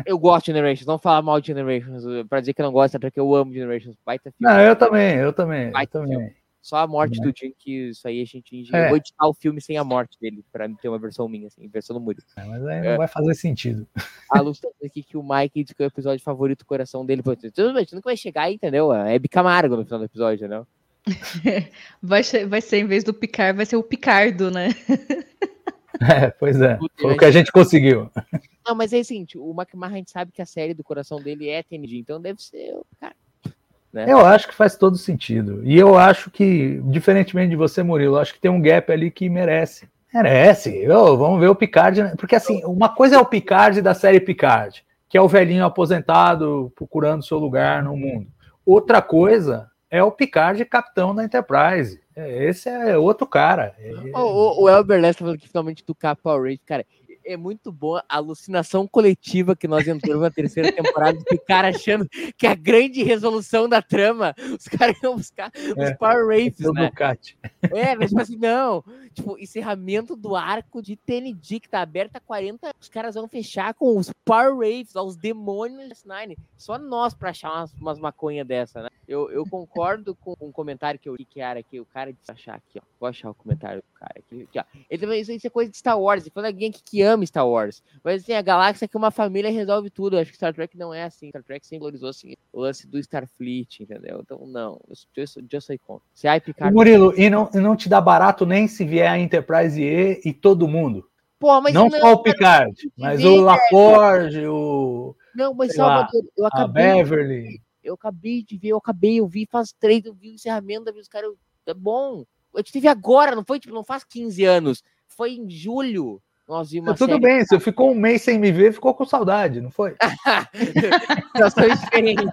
Eu gosto de Generations, não falar mal de Generations, pra dizer que eu não gosto, é porque eu amo Generations. Baita filme. Não, eu também, eu também. Baita eu também. Só a morte uhum. do Jim, que isso aí a gente. É. Eu vou editar o filme sem a morte dele, pra ter uma versão minha, assim, versão do Murilo. É, mas aí não é. vai fazer sentido. A Luz tá aqui que o Mike disse que é o episódio favorito do coração dele. Tudo bem, nunca vai chegar aí, entendeu? É Bicamargo no final do episódio, entendeu? vai, ser, vai ser, em vez do Picar, vai ser o Picardo, né? É, pois é. Foi o que a gente conseguiu. Não, mas é assim, o McMahon a gente sabe que a série do coração dele é TNG, então deve ser o cara. Né? Eu acho que faz todo sentido. E eu acho que, diferentemente de você, Murilo, acho que tem um gap ali que merece. Merece. Oh, vamos ver o Picard. Né? Porque, assim, uma coisa é o Picard da série Picard, que é o velhinho aposentado procurando seu lugar no mundo. Outra coisa é o Picard capitão da Enterprise. É, esse é outro cara. O, o, o Elber Lester falou que finalmente do Capa Rage, cara é muito boa a alucinação coletiva que nós entramos na terceira temporada, de cara achando que a grande resolução da trama, os caras iam buscar é, os Power Rangers, é né? É, mas tipo assim, não. Tipo, encerramento do arco de TND que tá aberto há 40, os caras vão fechar com os Power Raves, os demônios Nine. Só nós pra achar umas, umas maconha dessa, né? Eu, eu concordo com um comentário que eu li que era aqui, o cara de achar aqui, ó. Vou achar o comentário do cara aqui, aqui ó. Ele também, isso, isso é coisa de Star Wars, ele falou alguém que, que ama Star Wars. Mas assim, a galáxia é que uma família resolve tudo. Eu acho que Star Trek não é assim. Star Trek simbolizou assim, o lance do Starfleet, entendeu? Então, não, eu, eu, eu. Se aí Picard... Murilo, e não, e não te dá barato nem se vier a Enterprise E e todo mundo. Pô, mas não, não só o Picard, mas o Laforge, o. Não, mas Salvador, eu acabei. A Beverly. Eu acabei de ver, eu acabei, eu vi faz três, eu vi o encerramento, eu vi os caras. É bom. A gente teve agora, não foi tipo, não faz 15 anos. Foi em julho. Nós vimos Tudo série... bem, você ficou um mês sem me ver, ficou com saudade, não foi? Situações diferentes.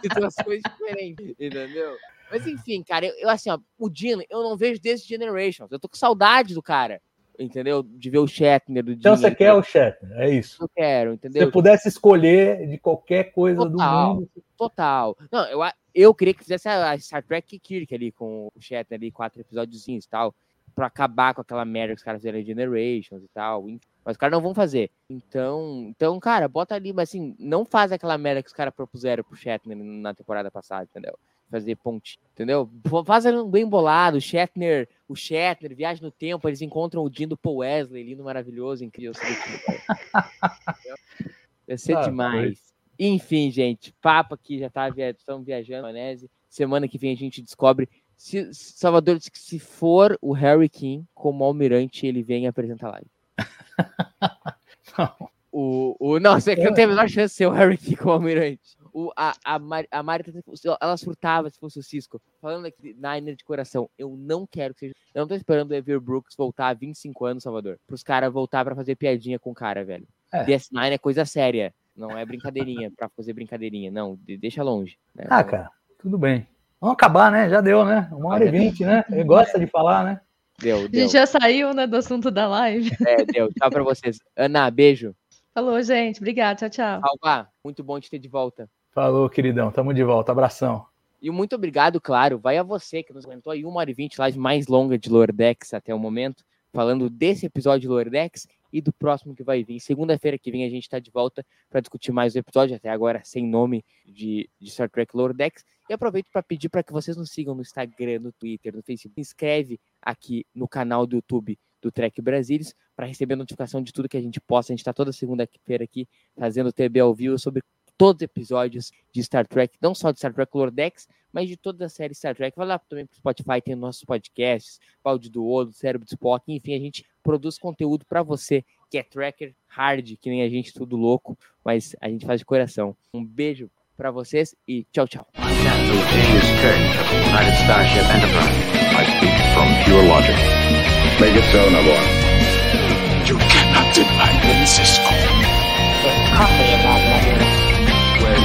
Situações diferentes, entendeu? Mas enfim, cara, eu, eu, assim, ó, o Dino, eu não vejo desde Generations. Eu tô com saudade do cara, entendeu? De ver o Shatner do Então você quer o Shatner, é isso. Eu quero, Se entendeu? você pudesse escolher de qualquer coisa Total. do mundo. Total. Não, eu, eu queria que fizesse a Star Trek Kirk ali com o Shatner ali, quatro episódiozinhos e tal, pra acabar com aquela merda que os caras fizeram em Generations e tal. Mas os caras não vão fazer. Então, então, cara, bota ali, mas assim, não faz aquela merda que os caras propuseram pro Shatner na temporada passada, entendeu? Fazer ponte, entendeu? F- Faz ali um bem bolado, o Shatner, o Shatner, viagem no tempo, eles encontram o Dean do Paul Wesley, lindo, maravilhoso, incrível. Vai ser Ah, demais. Enfim, gente, papo aqui, já tá, via- estamos viajando, maionese. Semana que vem a gente descobre se Salvador disse que se for o Harry King como almirante, ele vem e apresenta a live. O, o, não, você que não tem a menor chance de ser o Harry King como almirante. O, a, a, Mari, a Mari, ela surtava se fosse o Cisco. Falando aqui, Niner de coração, eu não quero que seja. Eu não tô esperando o Ever Brooks voltar há 25 anos, Salvador. Pros caras voltar pra fazer piadinha com o cara, velho. É. DS9 é coisa séria. Não é brincadeirinha pra fazer brincadeirinha. Não, de- deixa longe. né? Ah, cara, tudo bem. Vamos acabar, né? Já deu, né? Uma hora e vinte, né? Ele gosta de falar, né? Deu, A deu. gente já saiu, né, do assunto da live. É, deu. Tchau pra vocês. Ana, beijo. Falou, gente. Obrigada. Tchau, tchau. Alba, muito bom te ter de volta. Falou, queridão. Tamo de volta. Abração. E muito obrigado, claro, vai a você que nos aguentou aí uma hora e vinte, live mais longa de Lordex até o momento, falando desse episódio de Lordex e do próximo que vai vir. Segunda-feira que vem a gente está de volta para discutir mais o episódio, até agora sem nome de, de Star Trek Lordex. E aproveito para pedir para que vocês nos sigam no Instagram, no Twitter, no Facebook. Se inscreve aqui no canal do YouTube do Trek Brasilis para receber notificação de tudo que a gente posta. A gente está toda segunda-feira aqui fazendo TB ao vivo sobre todos os episódios de Star Trek, não só de Star Trek Lordex, mas de toda a série Star Trek. Vai lá também pro Spotify, tem nossos podcasts, Balde do Odo, Cérebro de Spock, enfim, a gente produz conteúdo para você que é tracker hard, que nem a gente, tudo louco, mas a gente faz de coração. Um beijo para vocês e tchau, tchau. You cannot deny me, Cisco. There's coffee in that letter.